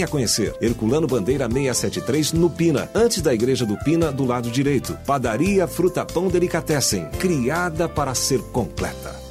conhecer. Herculano Bandeira 673 no Pina, antes da Igreja do Pina do lado direito. Padaria Fruta Pão Delicatessen, criada para ser completa.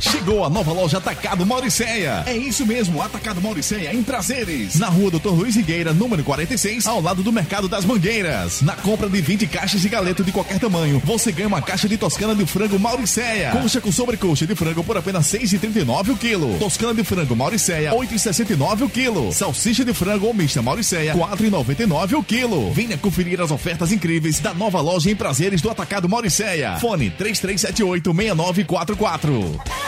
Chegou a nova loja Atacado Mauricéia. É isso mesmo, Atacado Mauricéia em Prazeres. Na rua Doutor Luiz Higueira, número 46, ao lado do Mercado das Mangueiras. Na compra de 20 caixas de galeto de qualquer tamanho, você ganha uma caixa de toscana de frango Mauricéia. Coxa com sobrecoxa de frango por apenas R$ 6,39 o quilo. Toscana de frango Mauricéia, R$ 8,69 o quilo. Salsicha de frango ou mista Mauricéia, R$ 4,99 o quilo. Venha conferir as ofertas incríveis da nova loja em Prazeres do Atacado Mauricéia. Fone 3378 6944.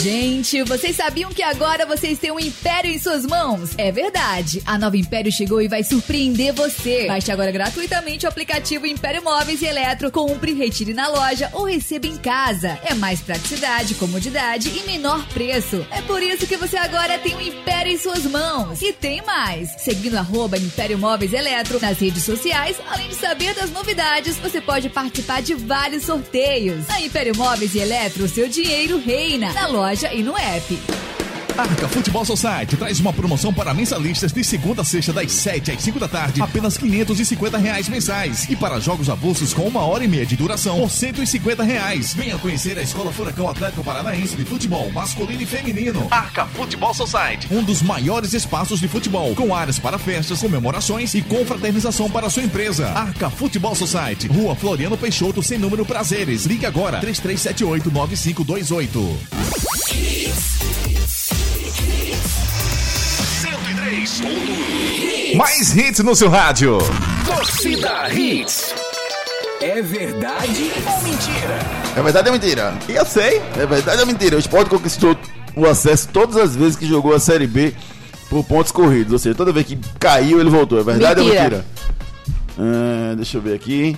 Gente, vocês sabiam que agora vocês têm um império em suas mãos? É verdade. A nova Império chegou e vai surpreender você. Baixe agora gratuitamente o aplicativo Império Móveis e Eletro, compre, retire na loja ou receba em casa. É mais praticidade, comodidade e menor preço. É por isso que você agora tem um império em suas mãos. E tem mais. Seguindo arroba Império Móveis Eletro nas redes sociais, além de saber das novidades, você pode participar de vários sorteios. Na Império Móveis e Eletro, seu dinheiro na loja e no app. Arca Futebol Society traz uma promoção para mensalistas de segunda a sexta, das 7 às 5 da tarde, apenas 550 reais mensais. E para jogos avulsos com uma hora e meia de duração, por 150 reais. Venha conhecer a Escola Furacão Atlético Paranaense de Futebol Masculino e Feminino. Arca Futebol Society, um dos maiores espaços de futebol, com áreas para festas, comemorações e confraternização para sua empresa. Arca Futebol Society, Rua Floriano Peixoto, sem número prazeres. Ligue agora, 3378 9528. Mais hits no seu rádio. Torcida Hits. É verdade ou mentira? É verdade ou mentira? Eu sei. É verdade ou mentira? O Sport conquistou o acesso todas as vezes que jogou a Série B por pontos corridos. Ou seja, toda vez que caiu, ele voltou. É verdade Mentira. ou mentira? Ah, deixa eu ver aqui.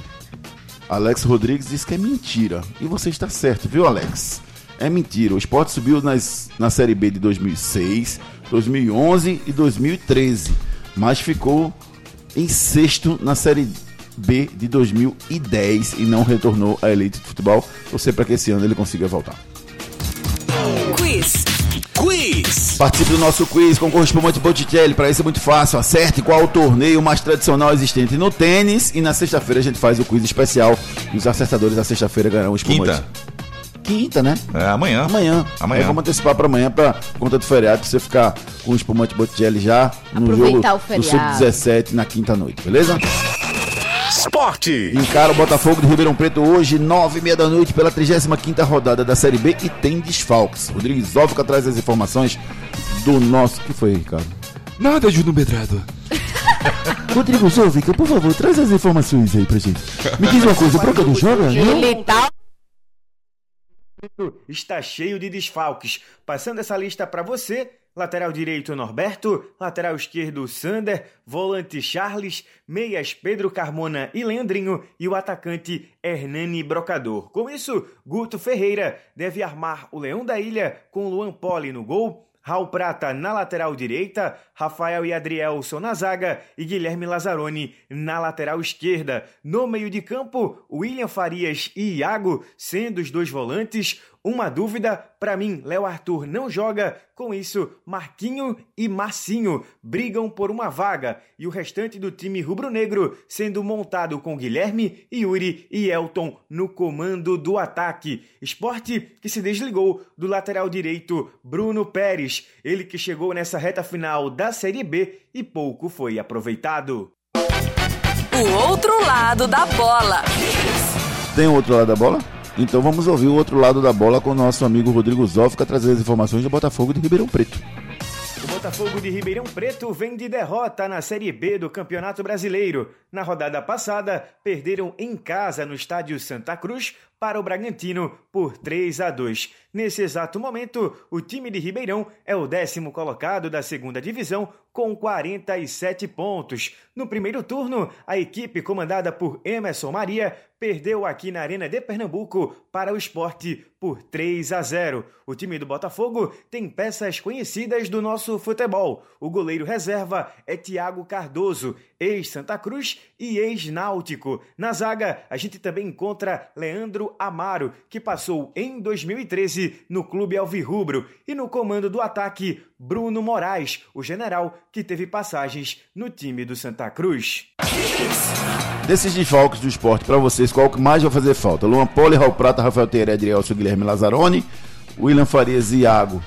Alex Rodrigues diz que é mentira. E você está certo, viu, Alex? É mentira. O Sport subiu nas, na Série B de 2006, 2011 e 2013. Mas ficou em sexto na Série B de 2010 e não retornou à elite de futebol. Torcer para que esse ano ele consiga voltar. Quiz. Quiz. Participe do nosso quiz com o correspondente Botticelli. Para isso é muito fácil. Acerte qual o torneio mais tradicional existente no tênis. E na sexta-feira a gente faz o quiz especial. E os acertadores da sexta-feira ganharão o espumante. Quinta. Quinta, né? É, amanhã. Amanhã. Amanhã. Aí vamos antecipar para amanhã para conta do feriado. Pra você ficar com o espumante Botticelli já no Aproveitar jogo o do feriado. Sub-17 na quinta noite, beleza? Esporte. Encara o Botafogo de Ribeirão Preto hoje, nove e meia da noite, pela 35ª rodada da Série B e tem desfalques. Rodrigo Zófica traz as informações do nosso... O que foi, Ricardo? Nada, Júnior Medrado. [laughs] Rodrigo Zófica, por favor, traz as informações aí pra gente. Me diz uma coisa, o Broca não joga? Não? Ele tá está cheio de desfalques. Passando essa lista para você, lateral direito Norberto, lateral esquerdo Sander, volante Charles, meias Pedro Carmona e Leandrinho e o atacante Hernani Brocador. Com isso, Guto Ferreira deve armar o Leão da Ilha com Luan Poli no gol, Raul Prata na lateral direita, Rafael e Adrielson na zaga e Guilherme Lazzaroni na lateral esquerda. No meio de campo, William Farias e Iago sendo os dois volantes. Uma dúvida, para mim, Léo Arthur não joga. Com isso, Marquinho e Marcinho brigam por uma vaga e o restante do time rubro-negro sendo montado com Guilherme, Yuri e Elton no comando do ataque. Esporte que se desligou do lateral direito Bruno Pérez, ele que chegou nessa reta final da Série B e pouco foi aproveitado. O outro lado da bola. Tem outro lado da bola? Então vamos ouvir o outro lado da bola com o nosso amigo Rodrigo Zófica trazer as informações do Botafogo de Ribeirão Preto. O Botafogo de Ribeirão Preto vem de derrota na Série B do Campeonato Brasileiro. Na rodada passada, perderam em casa no estádio Santa Cruz para o Bragantino por 3 a 2. Nesse exato momento, o time de Ribeirão é o décimo colocado da segunda divisão com 47 pontos. No primeiro turno, a equipe comandada por Emerson Maria perdeu aqui na Arena de Pernambuco para o esporte por 3 a 0. O time do Botafogo tem peças conhecidas do nosso futebol. O goleiro reserva é Thiago Cardoso, ex-Santa Cruz e ex-Náutico. Na zaga, a gente também encontra Leandro Amaro, que passou em 2013 no Clube Alvirrubro. E no comando do ataque, Bruno Moraes, o general que teve passagens no time do Santa Cruz. Desses desfalques do esporte, para vocês, qual que mais vai fazer falta? Luan Poli, Raul Prata, Rafael Teira, Adrielson, Guilherme Lazzaroni, William Farias e Iago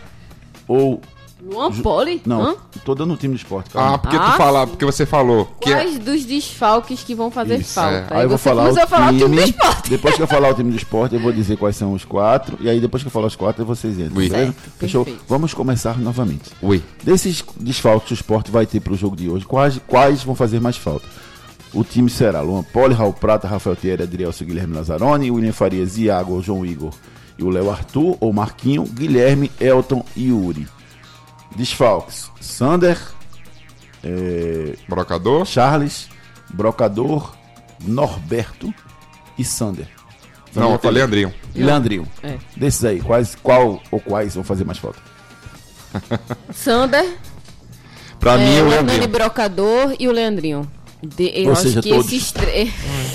ou Luan Poli? Não, Hã? tô dando o time do esporte. calma. Ah, porque Ah, tu fala, porque você falou que é- Quais dos desfalques que vão fazer Isso, falta? Aí eu vou você falar o começou a falar o time do time. esporte. Depois que eu falar o time do esporte, eu vou dizer quais são os quatro. E aí, depois que eu falar os quatro, vocês entram. Ui. beleza? Certo, Fechou? perfeito. Vamos começar novamente. Ui. Desses desfalques que o esporte vai ter pro jogo de hoje, quais, quais vão fazer mais falta? O time será Luan Poli, Raul Prata, Rafael Thierry, Adrielson, Guilherme Lazzaroni, William Farias, Iago, João Igor e o Léo Arthur, ou Marquinho, Guilherme, Elton e Yuri. Desfalques: Sander, é, Brocador, Charles, Brocador, Norberto e Sander. Não, eu falei Leandrinho. E Leandrinho. É. Desses aí, quais, qual ou quais vão fazer mais falta? [laughs] Sander, Pra é, mim, o o Hernani Leandrinho. Brocador e o Leandrinho. De- eu Ou acho seja, que todos. esses três.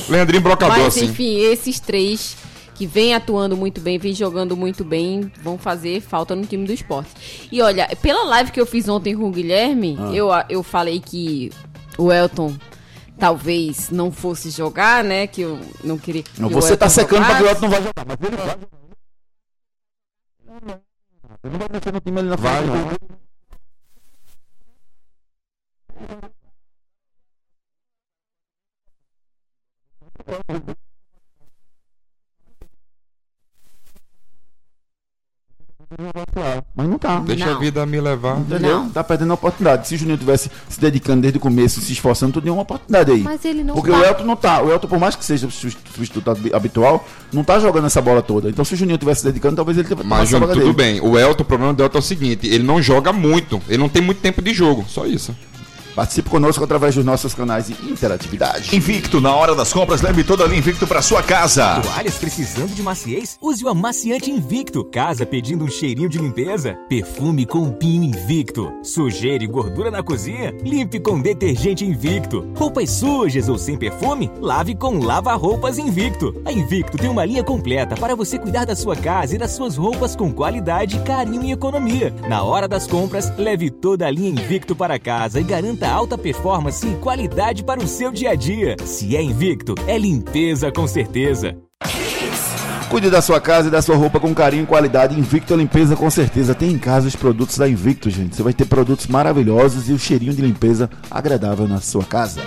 Leandrinho Brocador, [laughs] Mas assim. enfim, esses três que vem atuando muito bem, vem jogando muito bem, vão fazer falta no time do esporte. E olha, pela live que eu fiz ontem com o Guilherme, Ah. eu, eu falei que o Elton talvez não fosse jogar, né? Que eu não queria. que Não, você tá secando pra que o. Elton não vai jogar, mas ele vai. Ele não vai mexer no time ali na frente. Vai, Mas não tá. Deixa Não. a vida me levar. Entendeu? Não. Tá perdendo a oportunidade. Se o Juninho tivesse se dedicando desde o começo, se esforçando, tu deu uma oportunidade aí. Mas ele não Porque tá. o Elton não tá. O Elton, por mais que seja o substituto habi- habitual, não tá jogando essa bola toda. Então, se o Juninho tivesse se dedicando, talvez ele tivesse Mas, Júnior, tudo bem. O Elton, o problema do Elton é o seguinte: ele não joga muito. Ele não tem muito tempo de jogo. Só isso. Participe conosco através dos nossos canais de interatividade. Invicto, na hora das compras, leve toda a linha Invicto para sua casa. Toalhas precisando de maciez? Use o amaciante Invicto. Casa pedindo um cheirinho de limpeza? Perfume com pinho Invicto. Sujeira e gordura na cozinha? Limpe com detergente Invicto. Roupas sujas ou sem perfume? Lave com lava-roupas Invicto. A Invicto tem uma linha completa para você cuidar da sua casa e das suas roupas com qualidade, carinho e economia. Na hora das compras, leve toda a linha Invicto para casa e garanta alta performance e qualidade para o seu dia a dia. Se é Invicto, é limpeza com certeza. Cuide da sua casa e da sua roupa com carinho e qualidade. Invicto Limpeza, com certeza. Tem em casa os produtos da Invicto, gente. Você vai ter produtos maravilhosos e o cheirinho de limpeza agradável na sua casa.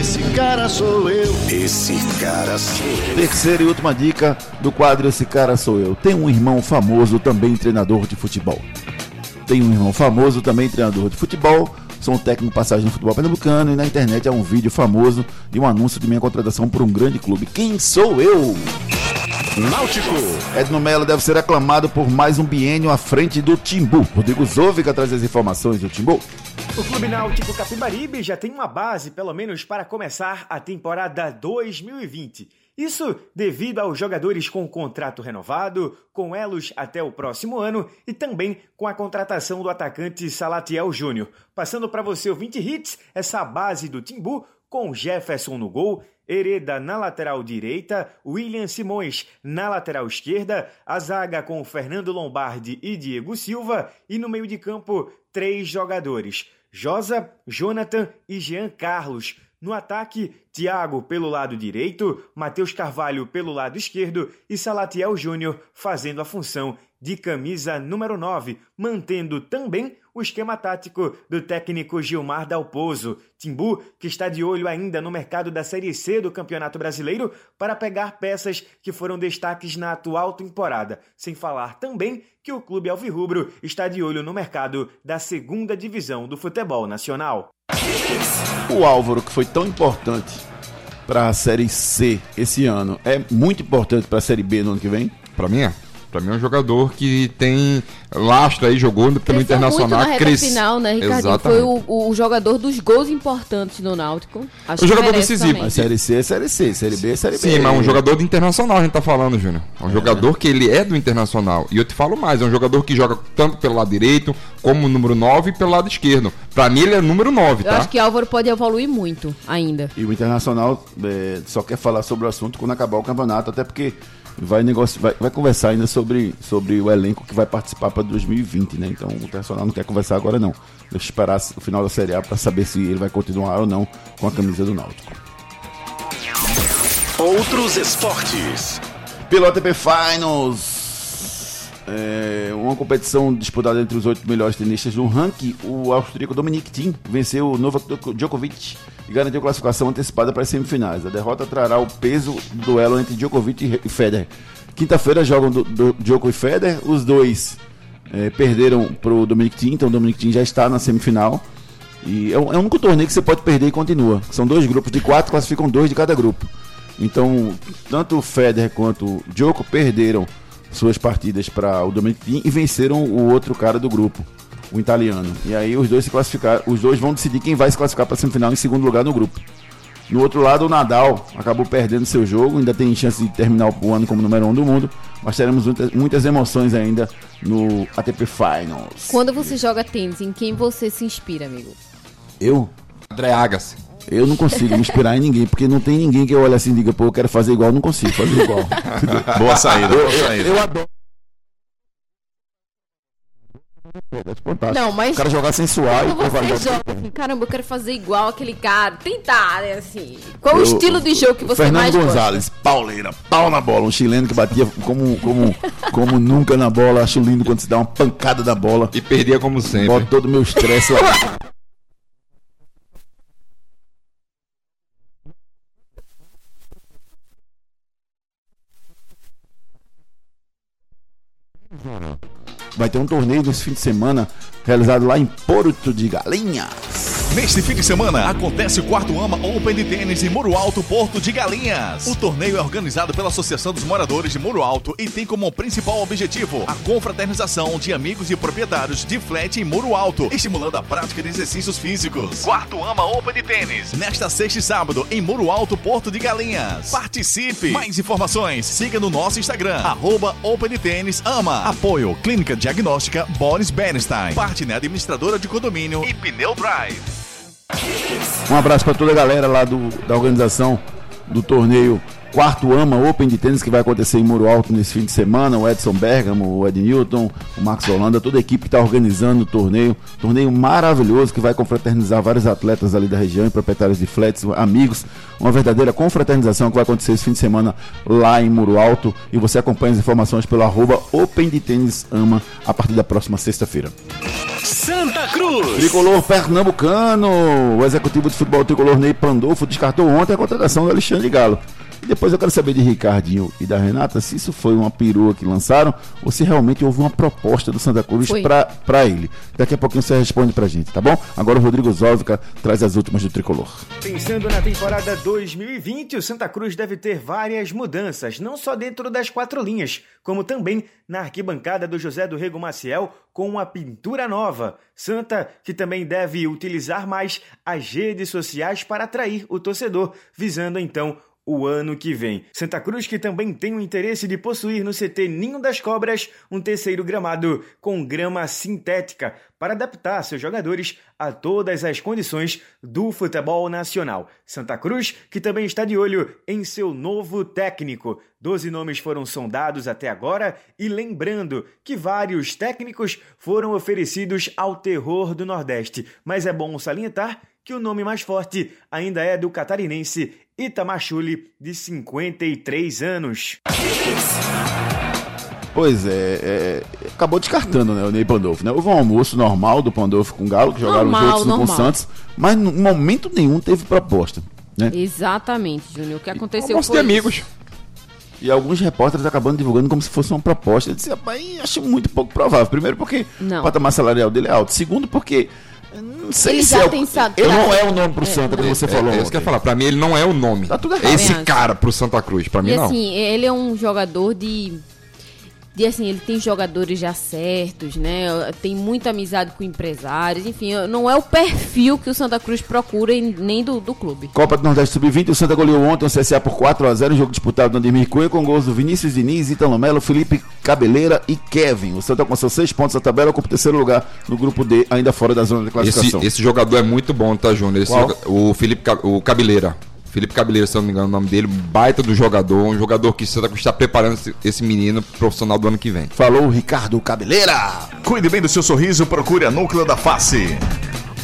Esse cara sou eu. Esse cara sou eu. Terceira e última dica do quadro Esse Cara Sou Eu. Tem um irmão famoso, também treinador de futebol. Tem um irmão famoso, também treinador de futebol. Sou um técnico passagem no futebol pernambucano e na internet há um vídeo famoso de um anúncio de minha contratação por um grande clube. Quem sou eu? Náutico. Edno Melo deve ser aclamado por mais um biênio à frente do Timbu. Rodrigo Zovica traz as informações do Timbu. O Clube Náutico Capibaribe já tem uma base, pelo menos, para começar a temporada 2020. Isso devido aos jogadores com contrato renovado, com elos até o próximo ano e também com a contratação do atacante Salatiel Júnior. Passando para você o 20 hits, essa base do Timbu com Jefferson no gol, Hereda na lateral direita, William Simões na lateral esquerda, a zaga com Fernando Lombardi e Diego Silva e no meio de campo três jogadores: Josa, Jonathan e Jean Carlos. No ataque, Thiago pelo lado direito, Matheus Carvalho pelo lado esquerdo e Salatiel Júnior fazendo a função de camisa número 9, mantendo também o esquema tático do técnico Gilmar Dalpozo. Timbu, que está de olho ainda no mercado da Série C do Campeonato Brasileiro para pegar peças que foram destaques na atual temporada. Sem falar também que o Clube Alvirrubro está de olho no mercado da segunda divisão do futebol nacional. O Álvaro, que foi tão importante para a Série C esse ano, é muito importante para a Série B no ano que vem? Para mim é. Pra mim é um jogador que tem lastro aí, jogou pelo Cresceu Internacional. muito na cresce- final, né, Ricardinho? Exatamente. Foi o, o jogador dos gols importantes no Náutico. Acho O jogador decisivo. também. A Série C é Série C, Série B é Série B. Sim, mas um jogador do Internacional a gente tá falando, Júnior. É um jogador que ele é do Internacional. E eu te falo mais, é um jogador que joga tanto pelo lado direito, como número 9 e pelo lado esquerdo. Pra mim ele é número 9, Eu tá? acho que Álvaro pode evoluir muito ainda. E o Internacional é, só quer falar sobre o assunto quando acabar o campeonato, até porque vai, negoci... vai, vai conversar ainda sobre, sobre o elenco que vai participar para 2020, né? Então o Internacional não quer conversar agora não. Deixa eu esperar o final da Série A para saber se ele vai continuar ou não com a camisa do Náutico. Outros esportes. Pelo ATP Finals, é, uma competição disputada entre os oito melhores tenistas do ranking, o austríaco Dominic Thiem venceu o Novak Djokovic e garantiu classificação antecipada para as semifinais. A derrota trará o peso do duelo entre Djokovic e Federer. Quinta-feira jogam do, do Djokovic e Federer, os dois é, perderam para o Dominic Thiem, então o Dominic Thiem já está na semifinal. E é, o- é o único torneio que você pode perder e continua. São dois grupos de quatro, classificam dois de cada grupo. Então, tanto o Federer quanto o Djoko perderam suas partidas para o Dominic Thiem e venceram o outro cara do grupo, o italiano. E aí os dois se classificaram, os dois vão decidir quem vai se classificar para a semifinal em segundo lugar no grupo. No outro lado, o Nadal acabou perdendo seu jogo, ainda tem chance de terminar o ano como número um do mundo, mas teremos muitas, muitas emoções ainda no ATP Finals. Quando você joga tênis, em quem você se inspira, amigo? Eu? André Agassi. Eu não consigo me inspirar em ninguém, porque não tem ninguém que eu olhe assim e diga, pô, eu quero fazer igual, eu não consigo fazer igual. [laughs] Boa saída, eu, boa eu- saída. eu adoro. Fantástico. Não, mas- O cara jogar sensual e você jogar- joga assim, caramba, eu quero fazer igual aquele cara. Tentar, né, assim. Qual o Eu- estilo de jogo que você Fernando mais gosta? Gonzalez, pauleira, pau na bola, um chileno que batia como, como, como nunca na bola. Acho lindo quando se dá uma pancada da bola. E perdia como sempre. Bota todo o meu estresse lá. [laughs] Vai ter um torneio nesse fim de semana realizado lá em Porto de Galinhas. Neste fim de semana, acontece o quarto AMA Open de Tênis em Muro Alto, Porto de Galinhas. O torneio é organizado pela Associação dos Moradores de Muro Alto e tem como principal objetivo a confraternização de amigos e proprietários de flat em Muro Alto, estimulando a prática de exercícios físicos. Quarto AMA Open de Tênis, nesta sexta e sábado, em Muro Alto, Porto de Galinhas. Participe! Mais informações, siga no nosso Instagram, arroba Open de Tênis Ama. Apoio Clínica Diagnóstica Boris Bernstein, parte administradora de condomínio e Pneu Drive. Um abraço para toda a galera lá do, da organização do torneio Quarto Ama Open de tênis que vai acontecer em Muro Alto nesse fim de semana. O Edson Bergamo, o Ed Newton, o Max Holanda, toda a equipe que está organizando o torneio. Torneio maravilhoso que vai confraternizar vários atletas ali da região e proprietários de flats, amigos. Uma verdadeira confraternização que vai acontecer esse fim de semana lá em Muro Alto. E você acompanha as informações pelo arroba Open de Tênis Ama a partir da próxima sexta-feira. Santa Cruz. Tricolor Pernambucano. O executivo de futebol tricolor Ney Pandolfo descartou ontem a contratação do Alexandre Galo. Depois eu quero saber de Ricardinho e da Renata se isso foi uma perua que lançaram ou se realmente houve uma proposta do Santa Cruz para ele. Daqui a pouquinho você responde pra gente, tá bom? Agora o Rodrigo Zóvica traz as últimas do tricolor. Pensando na temporada 2020, o Santa Cruz deve ter várias mudanças, não só dentro das quatro linhas, como também na arquibancada do José do Rego Maciel com uma pintura nova. Santa que também deve utilizar mais as redes sociais para atrair o torcedor, visando então o ano que vem. Santa Cruz que também tem o interesse de possuir no CT Ninho das Cobras um terceiro gramado com grama sintética para adaptar seus jogadores a todas as condições do futebol nacional. Santa Cruz que também está de olho em seu novo técnico. Doze nomes foram sondados até agora e lembrando que vários técnicos foram oferecidos ao terror do Nordeste, mas é bom salientar que o nome mais forte ainda é do catarinense Itamar Chuli, de 53 anos. Pois é, é, acabou descartando né, o Ney Pandolfo. Né? Houve um almoço normal do Pandolfo com o Galo, que jogaram Normal, juntos no com o. Santos, mas em momento nenhum teve proposta. Né? Exatamente, Júnior. O que aconteceu Almoço foi de amigos. isso. E alguns repórteres acabando divulgando como se fosse uma proposta. Eu disse, rapaz, acho muito pouco provável. Primeiro porque Não. o patamar salarial dele é alto. Segundo porque não sei Ele se já é o- tem sa- Ele não tra- é o nome pro Santa, como você é, falou. É, isso que eu ia falar. Pra mim, ele não é o nome. Tá tudo errado. Esse cara pro Santa Cruz. Pra mim, E não. assim, ele é um jogador de. De assim, ele tem jogadores já certos, né? Tem muita amizade com empresários, enfim, não é o perfil que o Santa Cruz procura e nem do, do clube. Copa do Nordeste Sub-20, o Santa goleou ontem o CSA por 4x0, jogo disputado no Ademir Cunha com gols do Vinícius Diniz, Italo Melo, Felipe Cabeleira e Kevin. O Santa alcançou 6 pontos na tabela, ocupa o terceiro lugar no grupo D, ainda fora da zona de Esse, classificação. esse jogador é muito bom, tá, Júnior? Esse Qual? joga- o Felipe o Cabeleira. Felipe Cabeleira, se não me engano o nome dele, baita do jogador, um jogador que Cruz está preparando esse, esse menino profissional do ano que vem. Falou Ricardo Cabeleira. Cuide bem do seu sorriso, procure a Núcleo da Face.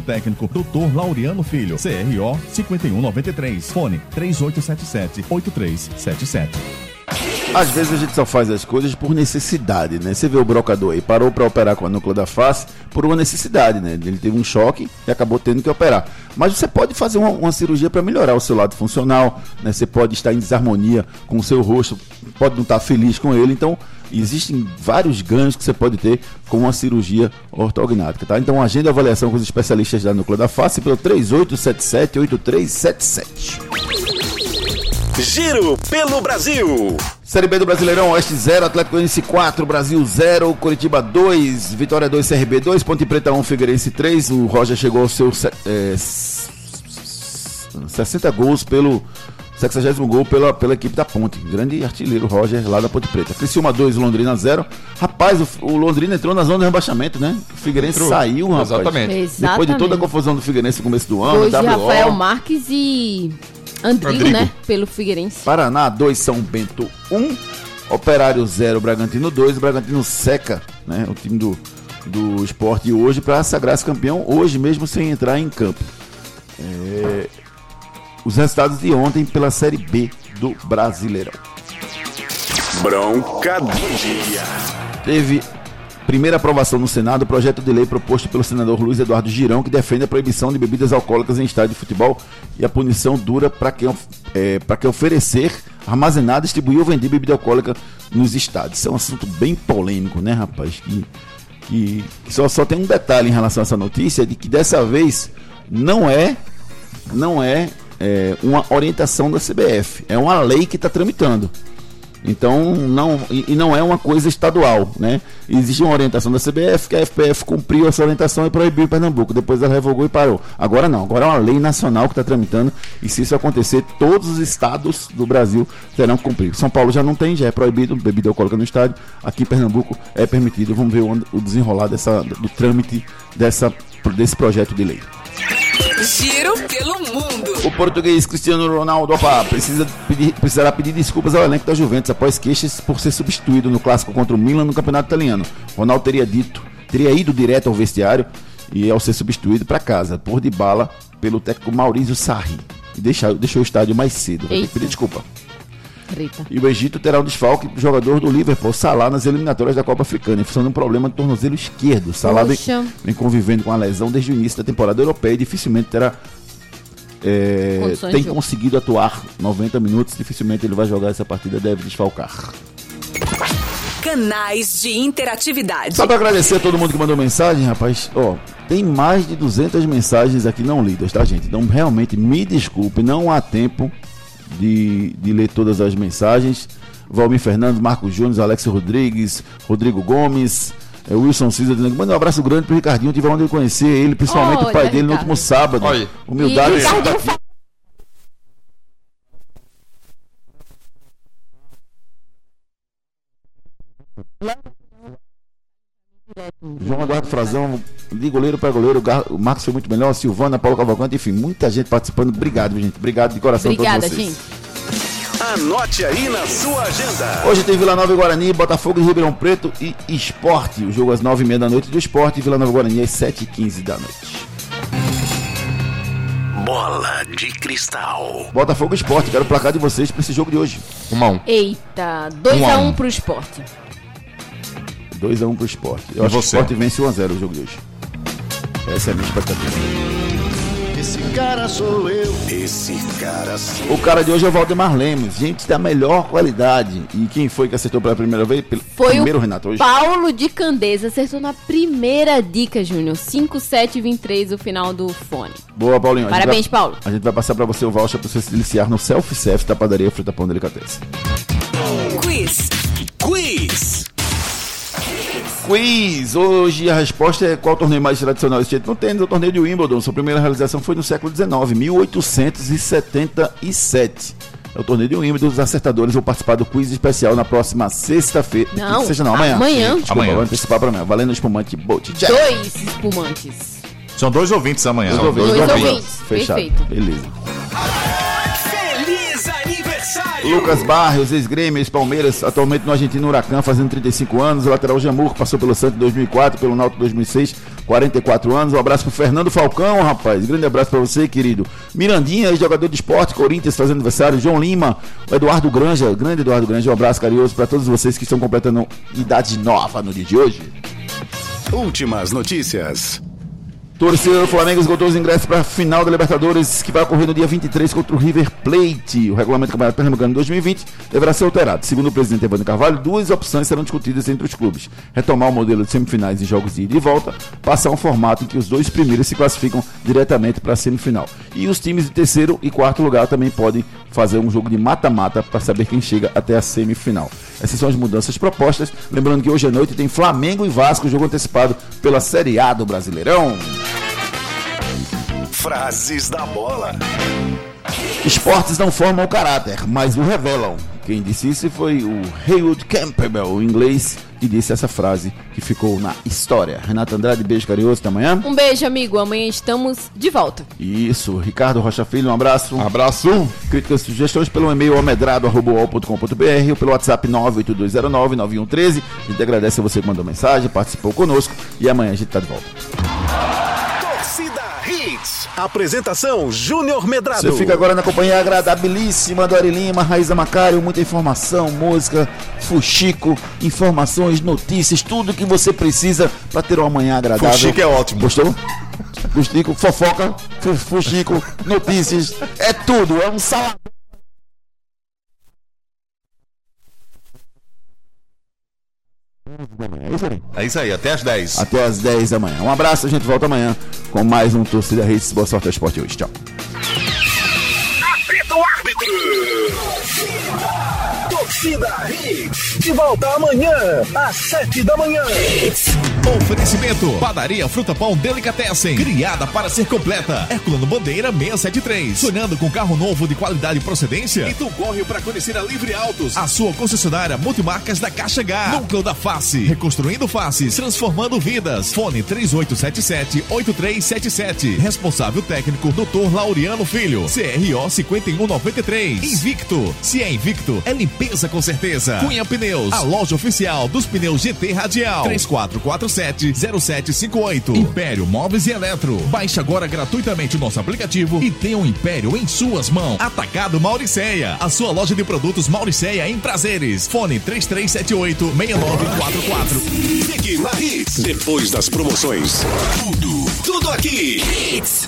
técnico, Dr. Laureano Filho, CRO 5193, fone 3877-8377. Às vezes a gente só faz as coisas por necessidade, né? Você vê o brocador aí, parou para operar com a núcleo da face por uma necessidade, né? Ele teve um choque e acabou tendo que operar. Mas você pode fazer uma, uma cirurgia para melhorar o seu lado funcional, né? Você pode estar em desarmonia com o seu rosto, pode não estar feliz com ele, então existem vários ganhos que você pode ter com uma cirurgia ortognática, tá? Então agenda a avaliação com os especialistas da núcleo da face pelo 3877-8377. Giro pelo Brasil. Série B do Brasileirão, Oeste 0, Atlético Goianiense 4, Brasil 0, Curitiba 2, Vitória 2, CRB 2, Ponte Preta 1, Figueirense 3. O Roger chegou ao seu se- é, s- 60 gols pelo 60 gol pela, pela equipe da Ponte. Grande artilheiro Roger lá da Ponte Preta. Criciúma 2, Londrina 0. Rapaz, o, o Londrina entrou na zona de rebaixamento, né? O Figueirense Entrou. saiu, rapaz. Exatamente. Depois de toda a confusão do Figueirense no começo do ano, Hoje WO, Rafael Marques e Andrigo, Andrigo. né? Pelo Figueirense. Paraná 2, São Bento 1, Operário 0, Bragantino 2, o Bragantino seca, né, o time do, do esporte hoje para sagrar-se campeão, hoje mesmo sem entrar em campo. É, os resultados de ontem pela Série B do Brasileirão. Bronca do dia. Teve primeira aprovação no Senado o projeto de lei proposto pelo senador Luiz Eduardo Girão, que defende a proibição de bebidas alcoólicas em estádio de futebol e a punição dura para quem, é, quem oferecer, armazenar, distribuir ou vender bebida alcoólica nos estádios. Isso é um assunto bem polêmico, né, rapaz? Que, que, que só, só tem um detalhe em relação a essa notícia, de que dessa vez não é, não é, é uma orientação da CBF, é uma lei que está tramitando. Então, não, e, não é uma coisa estadual, né? Existe uma orientação da CBF, que a FPF cumpriu essa orientação e proibiu Pernambuco. Depois ela revogou e parou. Agora não, agora é uma lei nacional que está tramitando. E se isso acontecer, todos os estados do Brasil terão que cumprir. São Paulo já não tem, já é proibido bebida alcoólica no estádio. Aqui em Pernambuco é permitido. Vamos ver o, o desenrolar dessa, do trâmite dessa, desse projeto de lei. Giro pelo mundo. O português Cristiano Ronaldo opa, precisa pedir, precisará pedir desculpas ao elenco da Juventus após queixas por ser substituído no clássico contra o Milan no Campeonato Italiano. Ronaldo teria dito, teria ido direto ao vestiário e ao ser substituído para casa por de bala pelo técnico Maurício Sarri e deixou, deixou o estádio mais cedo. Vai ter que Eita. pedir desculpa. Rita. E o Egito terá um desfalque do jogador do Liverpool, Salah, nas eliminatórias da Copa Africana, em função de um problema no tornozelo esquerdo. Salah vem, vem convivendo com a lesão desde o início da temporada europeia e dificilmente terá. é, tem conseguido atuar 90 minutos, dificilmente ele vai jogar essa partida, deve desfalcar. Canais de interatividade. Só para agradecer a todo mundo que mandou mensagem, rapaz. Ó, tem mais de 200 mensagens aqui não lidas, tá, gente? Então, realmente, me desculpe, não há tempo de, de ler todas as mensagens. Valmir Fernandes, Marcos Júnior, Alex Rodrigues, Rodrigo Gomes, eh, Wilson Cisa, dizendo, manda um abraço grande pro Ricardinho, tive onde conhecer ele, principalmente o pai dele no Ricardo. último sábado. Olha. Humildade E. João Eduardo Frazão, de goleiro para goleiro, o Marcos foi muito melhor, Silvana, Paulo Cavalcante, enfim, muita gente participando. Obrigado, gente. Obrigado de coração a Obrigada, todos vocês. gente. Anote aí na sua agenda. Hoje tem Vila Nova e Guarani, Botafogo e Ribeirão Preto e Esporte. O jogo às 9h30 da noite do Esporte e Vila Nova e Guarani às 7h15 da noite. Bola de cristal. Botafogo e Esporte, quero o placar de vocês para esse jogo de hoje. Uma a um. Eita, Um 2x1 a um um. pro esporte. 2x1 pro Esporte. Eu E acho você? que o Esporte vence 1x0 o jogo de hoje. Essa é a minha expectativa. Esse cara sou eu. Esse cara sou O cara de hoje é o Valdemar Lemos, gente da melhor qualidade. E quem foi que acertou pela primeira vez? Pelo Foi primeiro, o Renato, hoje. Paulo de Candeza, acertou na primeira dica, Júnior. 5723 o final do fone. Boa, Paulinho. A Parabéns, vai- Paulo. A gente vai passar pra você o voucher pra você se deliciar no self-service da padaria Fruta Pão Delicatessen. Quiz! Hoje a resposta é qual torneio mais tradicional existente no tênis? O torneio de Wimbledon. Sua primeira realização foi no século XIX, 1877. É o torneio de Wimbledon. Os acertadores vão participar do quiz especial na próxima sexta-feira. Não, Sexta não, amanhã. amanhã. Desculpa, Amanhã. vou antecipar pra amanhã. Valendo espumante Bolt. Dois espumantes. São dois ouvintes amanhã. Dois São ouvintes. Dois Dois ouvintes. Fechado. Perfeito. Beleza. Lucas Barrios, ex-grêmio, ex-Palmeiras, atualmente no Argentino Huracan, fazendo 35 anos. O lateral Jamur, passou pelo Santos em 2004, pelo Náutico 2006, 44 anos. Um abraço pro Fernando Falcão, rapaz. Grande abraço pra você, querido. Mirandinha, ex-jogador de esporte, Corinthians, fazendo aniversário. João Lima, o Eduardo Granja, grande Eduardo Granja. Um abraço carinhoso pra todos vocês que estão completando idade nova no dia de hoje. Últimas notícias. Torcedor do Flamengo esgotou os ingressos para a final da Libertadores, que vai ocorrer no dia 23 contra o River Plate. O regulamento do Campeonato Pernambucano 2020 deverá ser alterado. Segundo o presidente Evandro Carvalho, duas opções serão discutidas entre os clubes: retomar o modelo de semifinais e jogos de ida e volta, passar um formato em que os dois primeiros se classificam diretamente para a semifinal. E os times de terceiro e quarto lugar também podem fazer um jogo de mata-mata para saber quem chega até a semifinal. Essas são as mudanças propostas. Lembrando que hoje à noite tem Flamengo e Vasco, jogo antecipado pela Série A do Brasileirão. Frases da bola. Esportes não formam o caráter, mas o revelam. Quem disse isso foi o Haywood Campbell, o inglês, que disse essa frase que ficou na história. Renato Andrade, beijo carinhoso, até amanhã. Um beijo, amigo. Amanhã estamos de volta. Isso, Ricardo Rocha Filho, um abraço. Abraço. Críticas e sugestões pelo e-mail almedrado.com.br ou pelo WhatsApp 982099113. A gente agradece a você que mandou mensagem, participou conosco e amanhã a gente tá de volta. Apresentação Júnior Medrado. Você fica agora na companhia agradabilíssima do Ari Lima, Raíza Macário, muita informação, música, fuxico, informações, notícias, tudo que você precisa para ter uma manhã agradável. Fuxico é ótimo. Gostou? Fuxico, fofoca, fu- fuxico, notícias, é tudo, é um salão. É isso aí. É isso aí, até às 10. Até às 10 da manhã. Um abraço, a gente volta amanhã com mais um Torcida Reis. Boa sorte ao esporte hoje. Tchau. Árbitro. Torcida Hits. De volta amanhã, às sete da manhã. Oferecimento: Padaria Fruta Pão Delicatessen. Criada para ser completa. Herculano Bandeira 673. Sonhando com carro novo de qualidade e procedência? Então corre para conhecer a Livre Autos. A sua concessionária multimarcas da Caixa H. Núcleo da Face. Reconstruindo faces. Transformando vidas. Fone 3877-8377. Responsável técnico: Dr. Laureano Filho. CRO 5193. Invicto. Se é Invicto, é limpeza com certeza. Cunha Pneus. A loja oficial dos pneus GT Radial. 3447-0758. Império Móveis e Eletro. Baixe agora gratuitamente o nosso aplicativo e tenha o um Império em suas mãos. Atacado Mauriceia. A sua loja de produtos Mauriceia em prazeres. Fone 3378-6944. Fique na Hits. Depois das promoções. Tudo, tudo aqui. Hits.